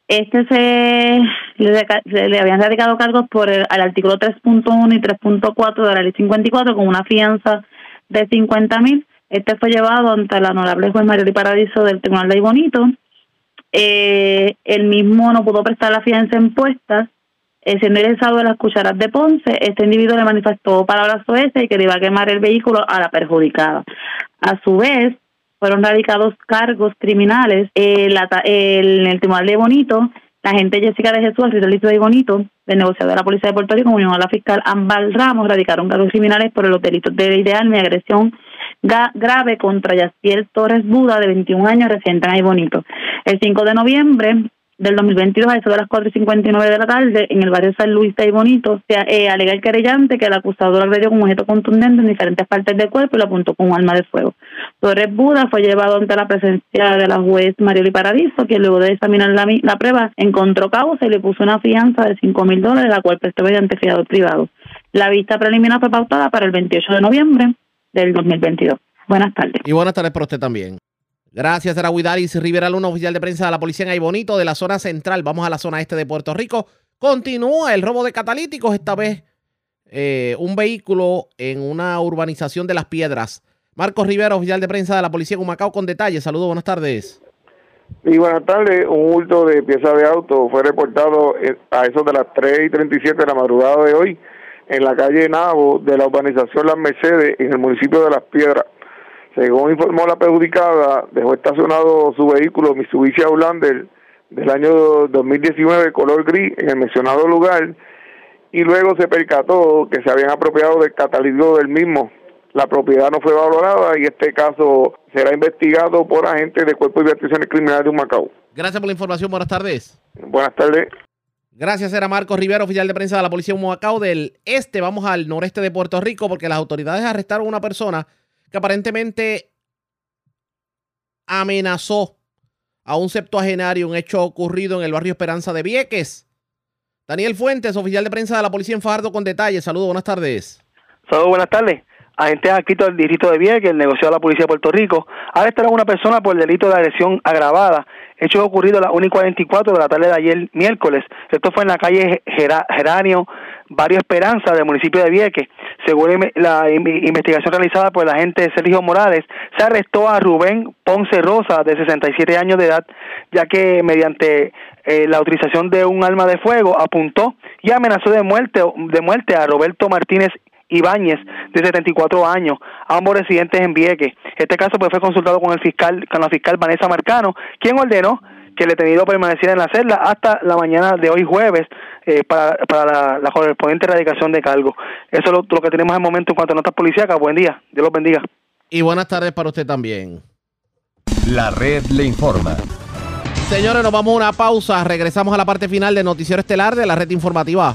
Este se le, habían radicado cargos por el al artículo 3.1 y 3.4 de la ley 54 con una fianza de 50 mil. Este fue llevado ante la honorable juez María y Paradiso del Tribunal de Bonito. Eh, el mismo no pudo prestar la fianza impuesta, eh, siendo egresado de las cucharas de Ponce. Este individuo le manifestó palabras soeces y que le iba a quemar el vehículo a la perjudicada. A su vez, fueron radicados cargos criminales eh, la el- en el Tribunal de Bonito. La agente Jessica de Jesús, Listo de Bonito, del negociado de la Policía de Puerto Rico, unión a la fiscal Ambal Ramos, radicaron cargos criminales por los delitos de ley y agresión grave contra Yaciel Torres Buda, de 21 años, residente en Ay Bonito. El 5 de noviembre, del 2022 a eso de las 4 y 59 de la tarde en el barrio San Luis de Bonito, se eh, alega el querellante que el acusador agredió con un objeto contundente en diferentes partes del cuerpo y lo apuntó con un arma de fuego. Torres Buda fue llevado ante la presencia de la juez Marioli Paradiso, que luego de examinar la, la prueba encontró causa y le puso una fianza de 5 mil dólares, la cual prestó mediante fiador privado. La vista preliminar fue pautada para el 28 de noviembre del 2022. Buenas tardes. Y buenas tardes para usted también. Gracias, era Huidalis Rivera Luna, oficial de prensa de la policía en Bonito de la zona central. Vamos a la zona este de Puerto Rico. Continúa el robo de catalíticos, esta vez eh, un vehículo en una urbanización de Las Piedras. Marcos Rivera, oficial de prensa de la policía de Humacao, con detalles. Saludos, buenas tardes. Y buenas tardes, un hurto de piezas de auto fue reportado eh, a eso de las 3 y 37 de la madrugada de hoy en la calle Nabo de la urbanización Las Mercedes en el municipio de Las Piedras. Según informó la perjudicada, dejó estacionado su vehículo Mitsubishi Outlander del año 2019 color gris en el mencionado lugar y luego se percató que se habían apropiado del catalítico del mismo. La propiedad no fue valorada y este caso será investigado por agentes del Cuerpo de Investigaciones Criminales de Macao. Gracias por la información, buenas tardes. Buenas tardes. Gracias, era Marcos Rivera, oficial de prensa de la Policía de Humacao del Este. Vamos al noreste de Puerto Rico porque las autoridades arrestaron a una persona que aparentemente amenazó a un septuagenario, un hecho ocurrido en el barrio Esperanza de Vieques. Daniel Fuentes, oficial de prensa de la Policía en Fajardo, con detalles. Saludos, buenas tardes. Saludos, buenas tardes. Agentes adscritos del distrito de Vieques, el negocio de la Policía de Puerto Rico, arrestaron a una persona por el delito de agresión agravada, hecho ocurrido a las 1 y 44 de la tarde de ayer miércoles. Esto fue en la calle Geranio, Barrio Esperanza, del municipio de Vieques. Según la investigación realizada por el agente Sergio Morales, se arrestó a Rubén Ponce Rosa, de 67 años de edad, ya que mediante eh, la utilización de un arma de fuego apuntó y amenazó de muerte, de muerte a Roberto Martínez Ibáñez, de 74 años, ambos residentes en Vieques. Este caso pues, fue consultado con el fiscal, con la fiscal Vanessa Marcano, quien ordenó que el detenido permaneciera en la celda hasta la mañana de hoy jueves eh, para, para la, correspondiente erradicación de cargo. Eso es lo, que tenemos en el momento en cuanto a notas policíacas. Buen día, Dios los bendiga. Y buenas tardes para usted también. La red le informa. Señores, nos vamos a una pausa. Regresamos a la parte final del Noticiero Estelar de la red informativa.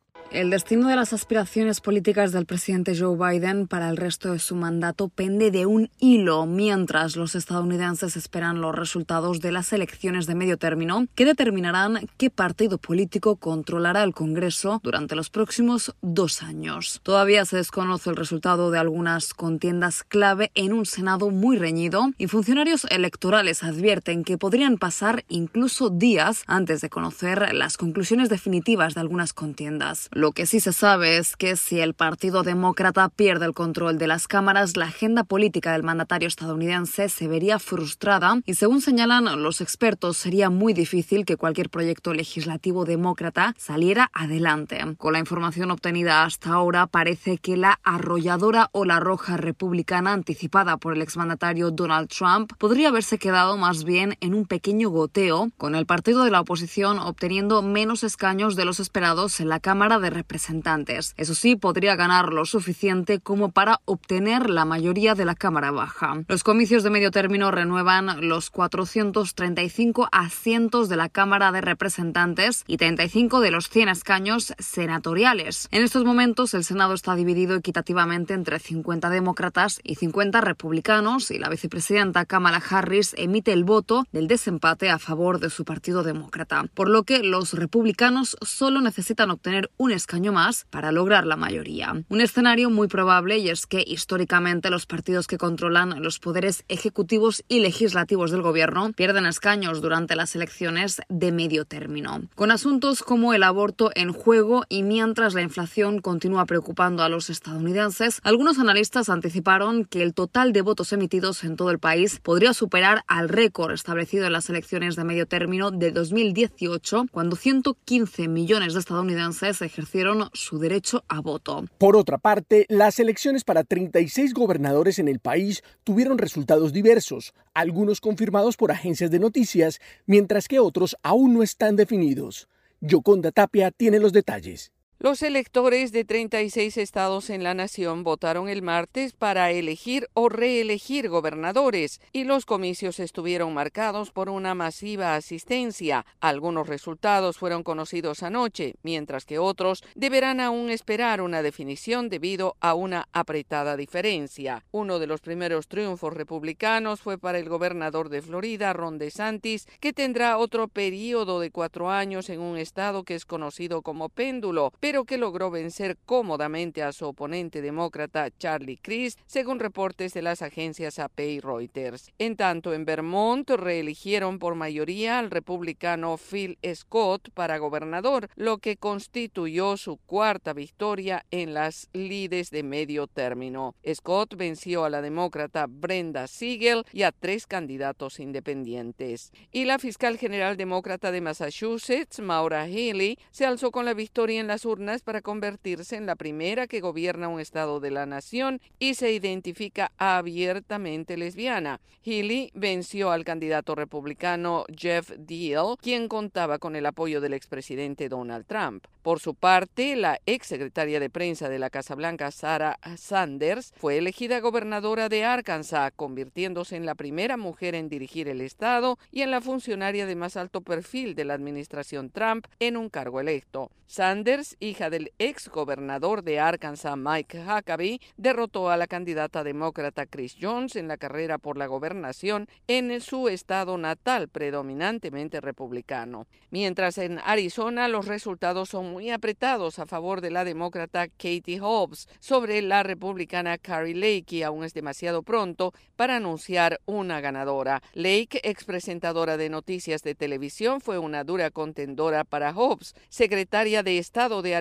El destino de las aspiraciones políticas del presidente Joe Biden para el resto de su mandato pende de un hilo mientras los estadounidenses esperan los resultados de las elecciones de medio término que determinarán qué partido político controlará el Congreso durante los próximos dos años. Todavía se desconoce el resultado de algunas contiendas clave en un Senado muy reñido y funcionarios electorales advierten que podrían pasar incluso días antes de conocer las conclusiones definitivas de algunas contiendas. Lo que sí se sabe es que si el Partido Demócrata pierde el control de las cámaras, la agenda política del mandatario estadounidense se vería frustrada y según señalan los expertos sería muy difícil que cualquier proyecto legislativo demócrata saliera adelante. Con la información obtenida hasta ahora parece que la arrolladora ola roja republicana anticipada por el exmandatario Donald Trump podría haberse quedado más bien en un pequeño goteo, con el partido de la oposición obteniendo menos escaños de los esperados en la Cámara de representantes. Eso sí, podría ganar lo suficiente como para obtener la mayoría de la Cámara Baja. Los comicios de medio término renuevan los 435 asientos de la Cámara de Representantes y 35 de los 100 escaños senatoriales. En estos momentos, el Senado está dividido equitativamente entre 50 demócratas y 50 republicanos y la vicepresidenta Kamala Harris emite el voto del desempate a favor de su partido demócrata, por lo que los republicanos solo necesitan obtener un escaño más para lograr la mayoría. Un escenario muy probable y es que históricamente los partidos que controlan los poderes ejecutivos y legislativos del gobierno pierden escaños durante las elecciones de medio término. Con asuntos como el aborto en juego y mientras la inflación continúa preocupando a los estadounidenses, algunos analistas anticiparon que el total de votos emitidos en todo el país podría superar al récord establecido en las elecciones de medio término de 2018, cuando 115 millones de estadounidenses ejercieron su derecho a voto. Por otra parte, las elecciones para 36 gobernadores en el país tuvieron resultados diversos, algunos confirmados por agencias de noticias, mientras que otros aún no están definidos. Yoconda Tapia tiene los detalles. Los electores de 36 estados en la nación votaron el martes para elegir o reelegir gobernadores y los comicios estuvieron marcados por una masiva asistencia. Algunos resultados fueron conocidos anoche, mientras que otros deberán aún esperar una definición debido a una apretada diferencia. Uno de los primeros triunfos republicanos fue para el gobernador de Florida, Ron DeSantis, que tendrá otro periodo de cuatro años en un estado que es conocido como péndulo, pero que logró vencer cómodamente a su oponente demócrata Charlie Crist, según reportes de las agencias AP y Reuters. En tanto, en Vermont reeligieron por mayoría al republicano Phil Scott para gobernador, lo que constituyó su cuarta victoria en las lides de medio término. Scott venció a la demócrata Brenda Siegel y a tres candidatos independientes. Y la fiscal general demócrata de Massachusetts, Maura Healey, se alzó con la victoria en las urnas para convertirse en la primera que gobierna un estado de la nación y se identifica abiertamente lesbiana. Healy venció al candidato republicano Jeff Deal, quien contaba con el apoyo del expresidente Donald Trump. Por su parte, la ex secretaria de prensa de la Casa Blanca, Sarah Sanders, fue elegida gobernadora de Arkansas, convirtiéndose en la primera mujer en dirigir el estado y en la funcionaria de más alto perfil de la administración Trump en un cargo electo. Sanders, hija del ex gobernador de Arkansas, Mike Huckabee, derrotó a la candidata demócrata Chris Jones en la carrera por la gobernación en su estado natal, predominantemente republicano. Mientras en Arizona los resultados son muy apretados a favor de la demócrata Katie Hobbs sobre la republicana Carrie Lake y aún es demasiado pronto para anunciar una ganadora. Lake, ex presentadora de noticias de televisión, fue una dura contendora para Hobbs, secretaria de Estado de Arizona,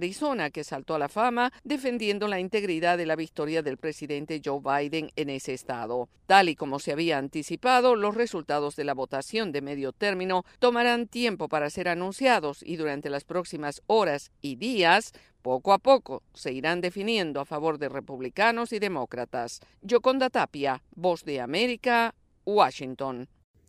que saltó a la fama defendiendo la integridad de la victoria del presidente Joe Biden en ese estado. Tal y como se había anticipado, los resultados de la votación de medio término tomarán tiempo para ser anunciados y durante las próximas horas y días poco a poco se irán definiendo a favor de republicanos y demócratas. Yoconda Tapia, Voz de América, Washington.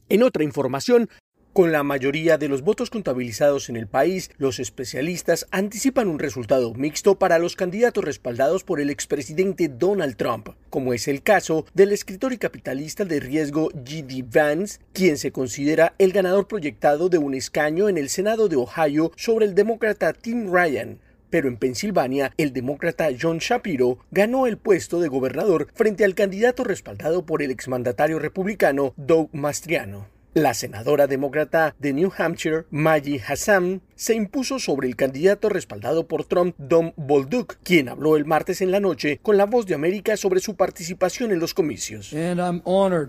En otra información, con la mayoría de los votos contabilizados en el país, los especialistas anticipan un resultado mixto para los candidatos respaldados por el expresidente Donald Trump, como es el caso del escritor y capitalista de riesgo G.D. Vance, quien se considera el ganador proyectado de un escaño en el Senado de Ohio sobre el demócrata Tim Ryan pero en Pensilvania el demócrata John Shapiro ganó el puesto de gobernador frente al candidato respaldado por el exmandatario republicano Doug Mastriano. La senadora demócrata de New Hampshire, Maggie Hassan, se impuso sobre el candidato respaldado por Trump, Don Bolduc, quien habló el martes en la noche con la voz de América sobre su participación en los comicios.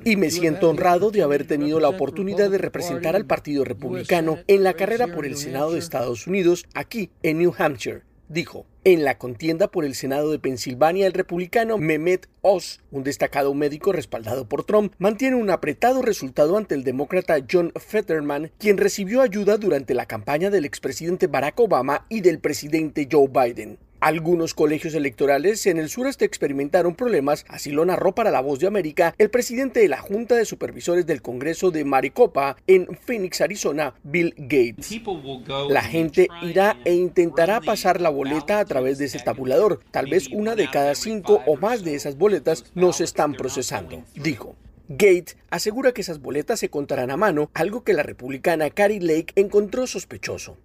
Y me siento honrado de haber tenido la oportunidad de representar al Partido Republicano en la carrera por el Senado de Estados Unidos aquí en New Hampshire dijo. En la contienda por el Senado de Pensilvania, el republicano Mehmet Oz, un destacado médico respaldado por Trump, mantiene un apretado resultado ante el demócrata John Fetterman, quien recibió ayuda durante la campaña del expresidente Barack Obama y del presidente Joe Biden. Algunos colegios electorales en el sureste experimentaron problemas, así lo narró para La Voz de América el presidente de la Junta de Supervisores del Congreso de Maricopa en Phoenix, Arizona, Bill Gates. La gente irá e intentará pasar la boleta a través de ese tabulador. Tal vez una de cada cinco o más de esas boletas no se están procesando, dijo. Gates asegura que esas boletas se contarán a mano, algo que la republicana Carrie Lake encontró sospechoso.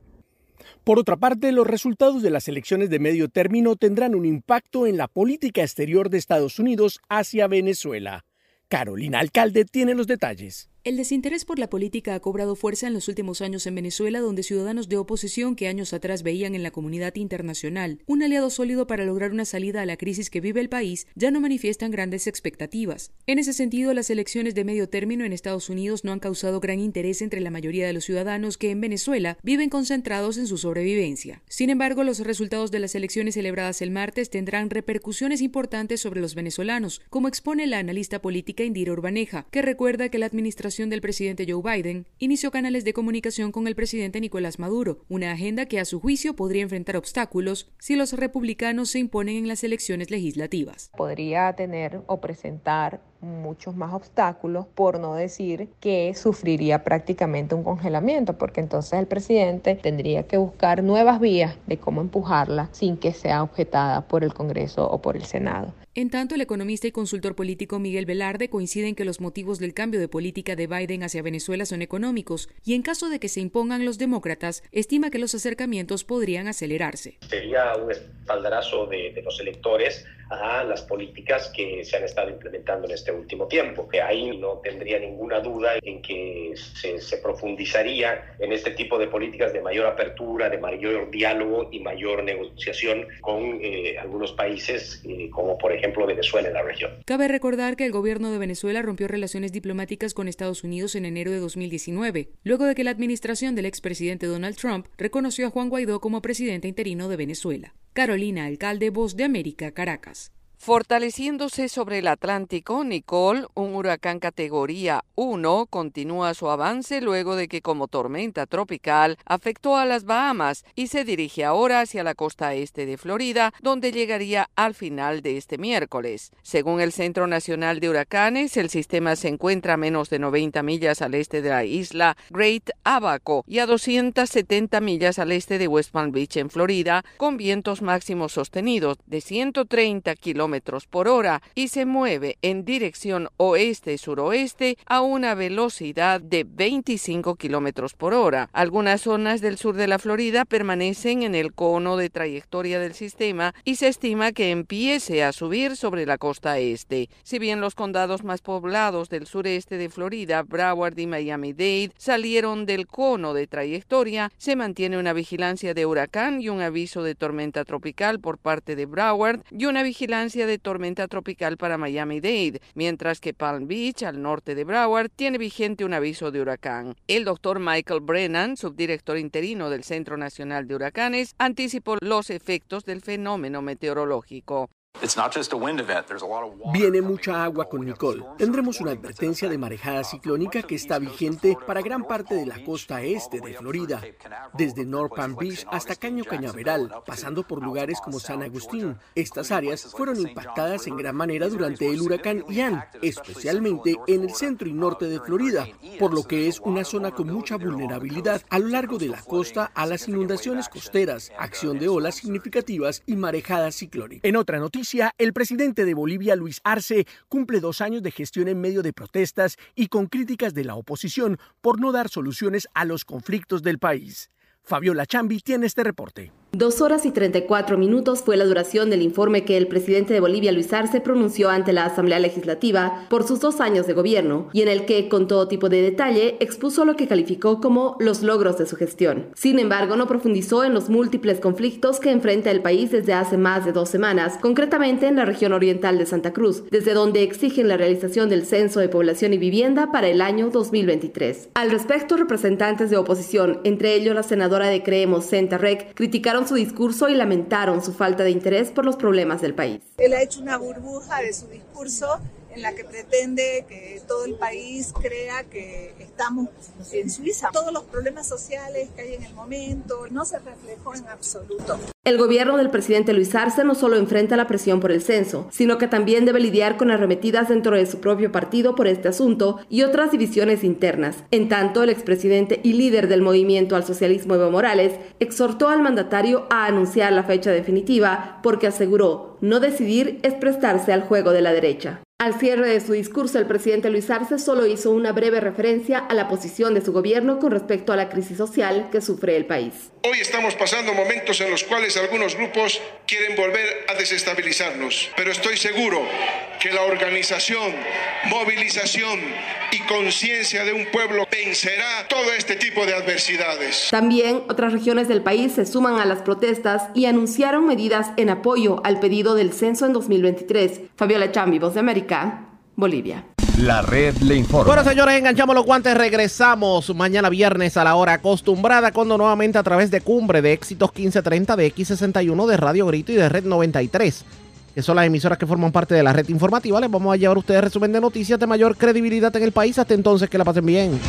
Por otra parte, los resultados de las elecciones de medio término tendrán un impacto en la política exterior de Estados Unidos hacia Venezuela. Carolina Alcalde tiene los detalles. El desinterés por la política ha cobrado fuerza en los últimos años en Venezuela, donde ciudadanos de oposición que años atrás veían en la comunidad internacional un aliado sólido para lograr una salida a la crisis que vive el país, ya no manifiestan grandes expectativas. En ese sentido, las elecciones de medio término en Estados Unidos no han causado gran interés entre la mayoría de los ciudadanos que en Venezuela viven concentrados en su sobrevivencia. Sin embargo, los resultados de las elecciones celebradas el martes tendrán repercusiones importantes sobre los venezolanos, como expone la analista política Indira Urbaneja, que recuerda que la administración del presidente Joe Biden inició canales de comunicación con el presidente Nicolás Maduro, una agenda que a su juicio podría enfrentar obstáculos si los republicanos se imponen en las elecciones legislativas. Podría tener o presentar muchos más obstáculos, por no decir que sufriría prácticamente un congelamiento, porque entonces el presidente tendría que buscar nuevas vías de cómo empujarla sin que sea objetada por el Congreso o por el Senado. En tanto, el economista y consultor político Miguel Velarde coincide en que los motivos del cambio de política de Biden hacia Venezuela son económicos y en caso de que se impongan los demócratas, estima que los acercamientos podrían acelerarse. Sería un espaldarazo de, de los electores a las políticas que se han estado implementando en este último tiempo. Que ahí no tendría ninguna duda en que se, se, profundizaría en este tipo de políticas de mayor apertura, de mayor diálogo y mayor negociación con eh, algunos países, eh, como por ejemplo Venezuela en la región. Cabe recordar que el gobierno de Venezuela rompió relaciones diplomáticas con Estados Unidos en enero de 2019, luego de que la administración del expresidente Donald Trump reconoció a Juan Guaidó como presidente interino de Venezuela. Carolina Alcalde, Voz de América, Caracas. Fortaleciéndose sobre el Atlántico, Nicole, un huracán categoría 1, continúa su avance luego de que como tormenta tropical afectó a las Bahamas y se dirige ahora hacia la costa este de Florida, donde llegaría al final de este miércoles. Según el Centro Nacional de Huracanes, el sistema se encuentra a menos de 90 millas al este de la isla Great Abaco y a 270 millas al este de West Palm Beach en Florida, con vientos máximos sostenidos de 130 kilómetros por hora y se mueve en dirección oeste-suroeste a una velocidad de 25 kilómetros por hora. Algunas zonas del sur de la Florida permanecen en el cono de trayectoria del sistema y se estima que empiece a subir sobre la costa este. Si bien los condados más poblados del sureste de Florida, Broward y Miami-Dade, salieron del cono de trayectoria, se mantiene una vigilancia de huracán y un aviso de tormenta tropical por parte de Broward y una vigilancia de tormenta tropical para Miami-Dade, mientras que Palm Beach, al norte de Broward, tiene vigente un aviso de huracán. El doctor Michael Brennan, subdirector interino del Centro Nacional de Huracanes, anticipó los efectos del fenómeno meteorológico. Viene mucha agua con Nicole. Tendremos una advertencia de marejada ciclónica que está vigente para gran parte de la costa este de Florida, desde North Palm Beach hasta Caño Cañaveral, pasando por lugares como San Agustín. Estas áreas fueron impactadas en gran manera durante el huracán Ian, especialmente en el centro y norte de Florida, por lo que es una zona con mucha vulnerabilidad a lo largo de la costa a las inundaciones costeras, acción de olas significativas y marejada ciclónica. En otra noticia, el presidente de Bolivia, Luis Arce, cumple dos años de gestión en medio de protestas y con críticas de la oposición por no dar soluciones a los conflictos del país. Fabiola Chambi tiene este reporte. Dos horas y 34 minutos fue la duración del informe que el presidente de Bolivia, Luis Arce, pronunció ante la Asamblea Legislativa por sus dos años de gobierno y en el que, con todo tipo de detalle, expuso lo que calificó como los logros de su gestión. Sin embargo, no profundizó en los múltiples conflictos que enfrenta el país desde hace más de dos semanas, concretamente en la región oriental de Santa Cruz, desde donde exigen la realización del Censo de Población y Vivienda para el año 2023. Al respecto, representantes de oposición, entre ellos la senadora de Creemos, Senta Rec, criticaron su discurso y lamentaron su falta de interés por los problemas del país. Él ha hecho una burbuja de su discurso en la que pretende que todo el país crea que estamos en Suiza. Todos los problemas sociales que hay en el momento no se reflejó en absoluto. El gobierno del presidente Luis Arce no solo enfrenta la presión por el censo, sino que también debe lidiar con arremetidas dentro de su propio partido por este asunto y otras divisiones internas. En tanto, el expresidente y líder del movimiento al socialismo Evo Morales exhortó al mandatario a anunciar la fecha definitiva porque aseguró no decidir es prestarse al juego de la derecha. Al cierre de su discurso, el presidente Luis Arce solo hizo una breve referencia a la posición de su gobierno con respecto a la crisis social que sufre el país. Hoy estamos pasando momentos en los cuales algunos grupos quieren volver a desestabilizarnos, pero estoy seguro que la organización, movilización y conciencia de un pueblo vencerá todo este tipo de adversidades. También otras regiones del país se suman a las protestas y anunciaron medidas en apoyo al pedido del censo en 2023. Fabiola Chambi, Voz de América, Bolivia. La red le informa. Bueno, señores, enganchamos los guantes. Regresamos mañana viernes a la hora acostumbrada, cuando nuevamente a través de Cumbre de Éxitos 1530 de X61 de Radio Grito y de Red 93 que son las emisoras que forman parte de la red informativa. Les vamos a llevar a ustedes resumen de noticias de mayor credibilidad en el país. Hasta entonces, que la pasen bien.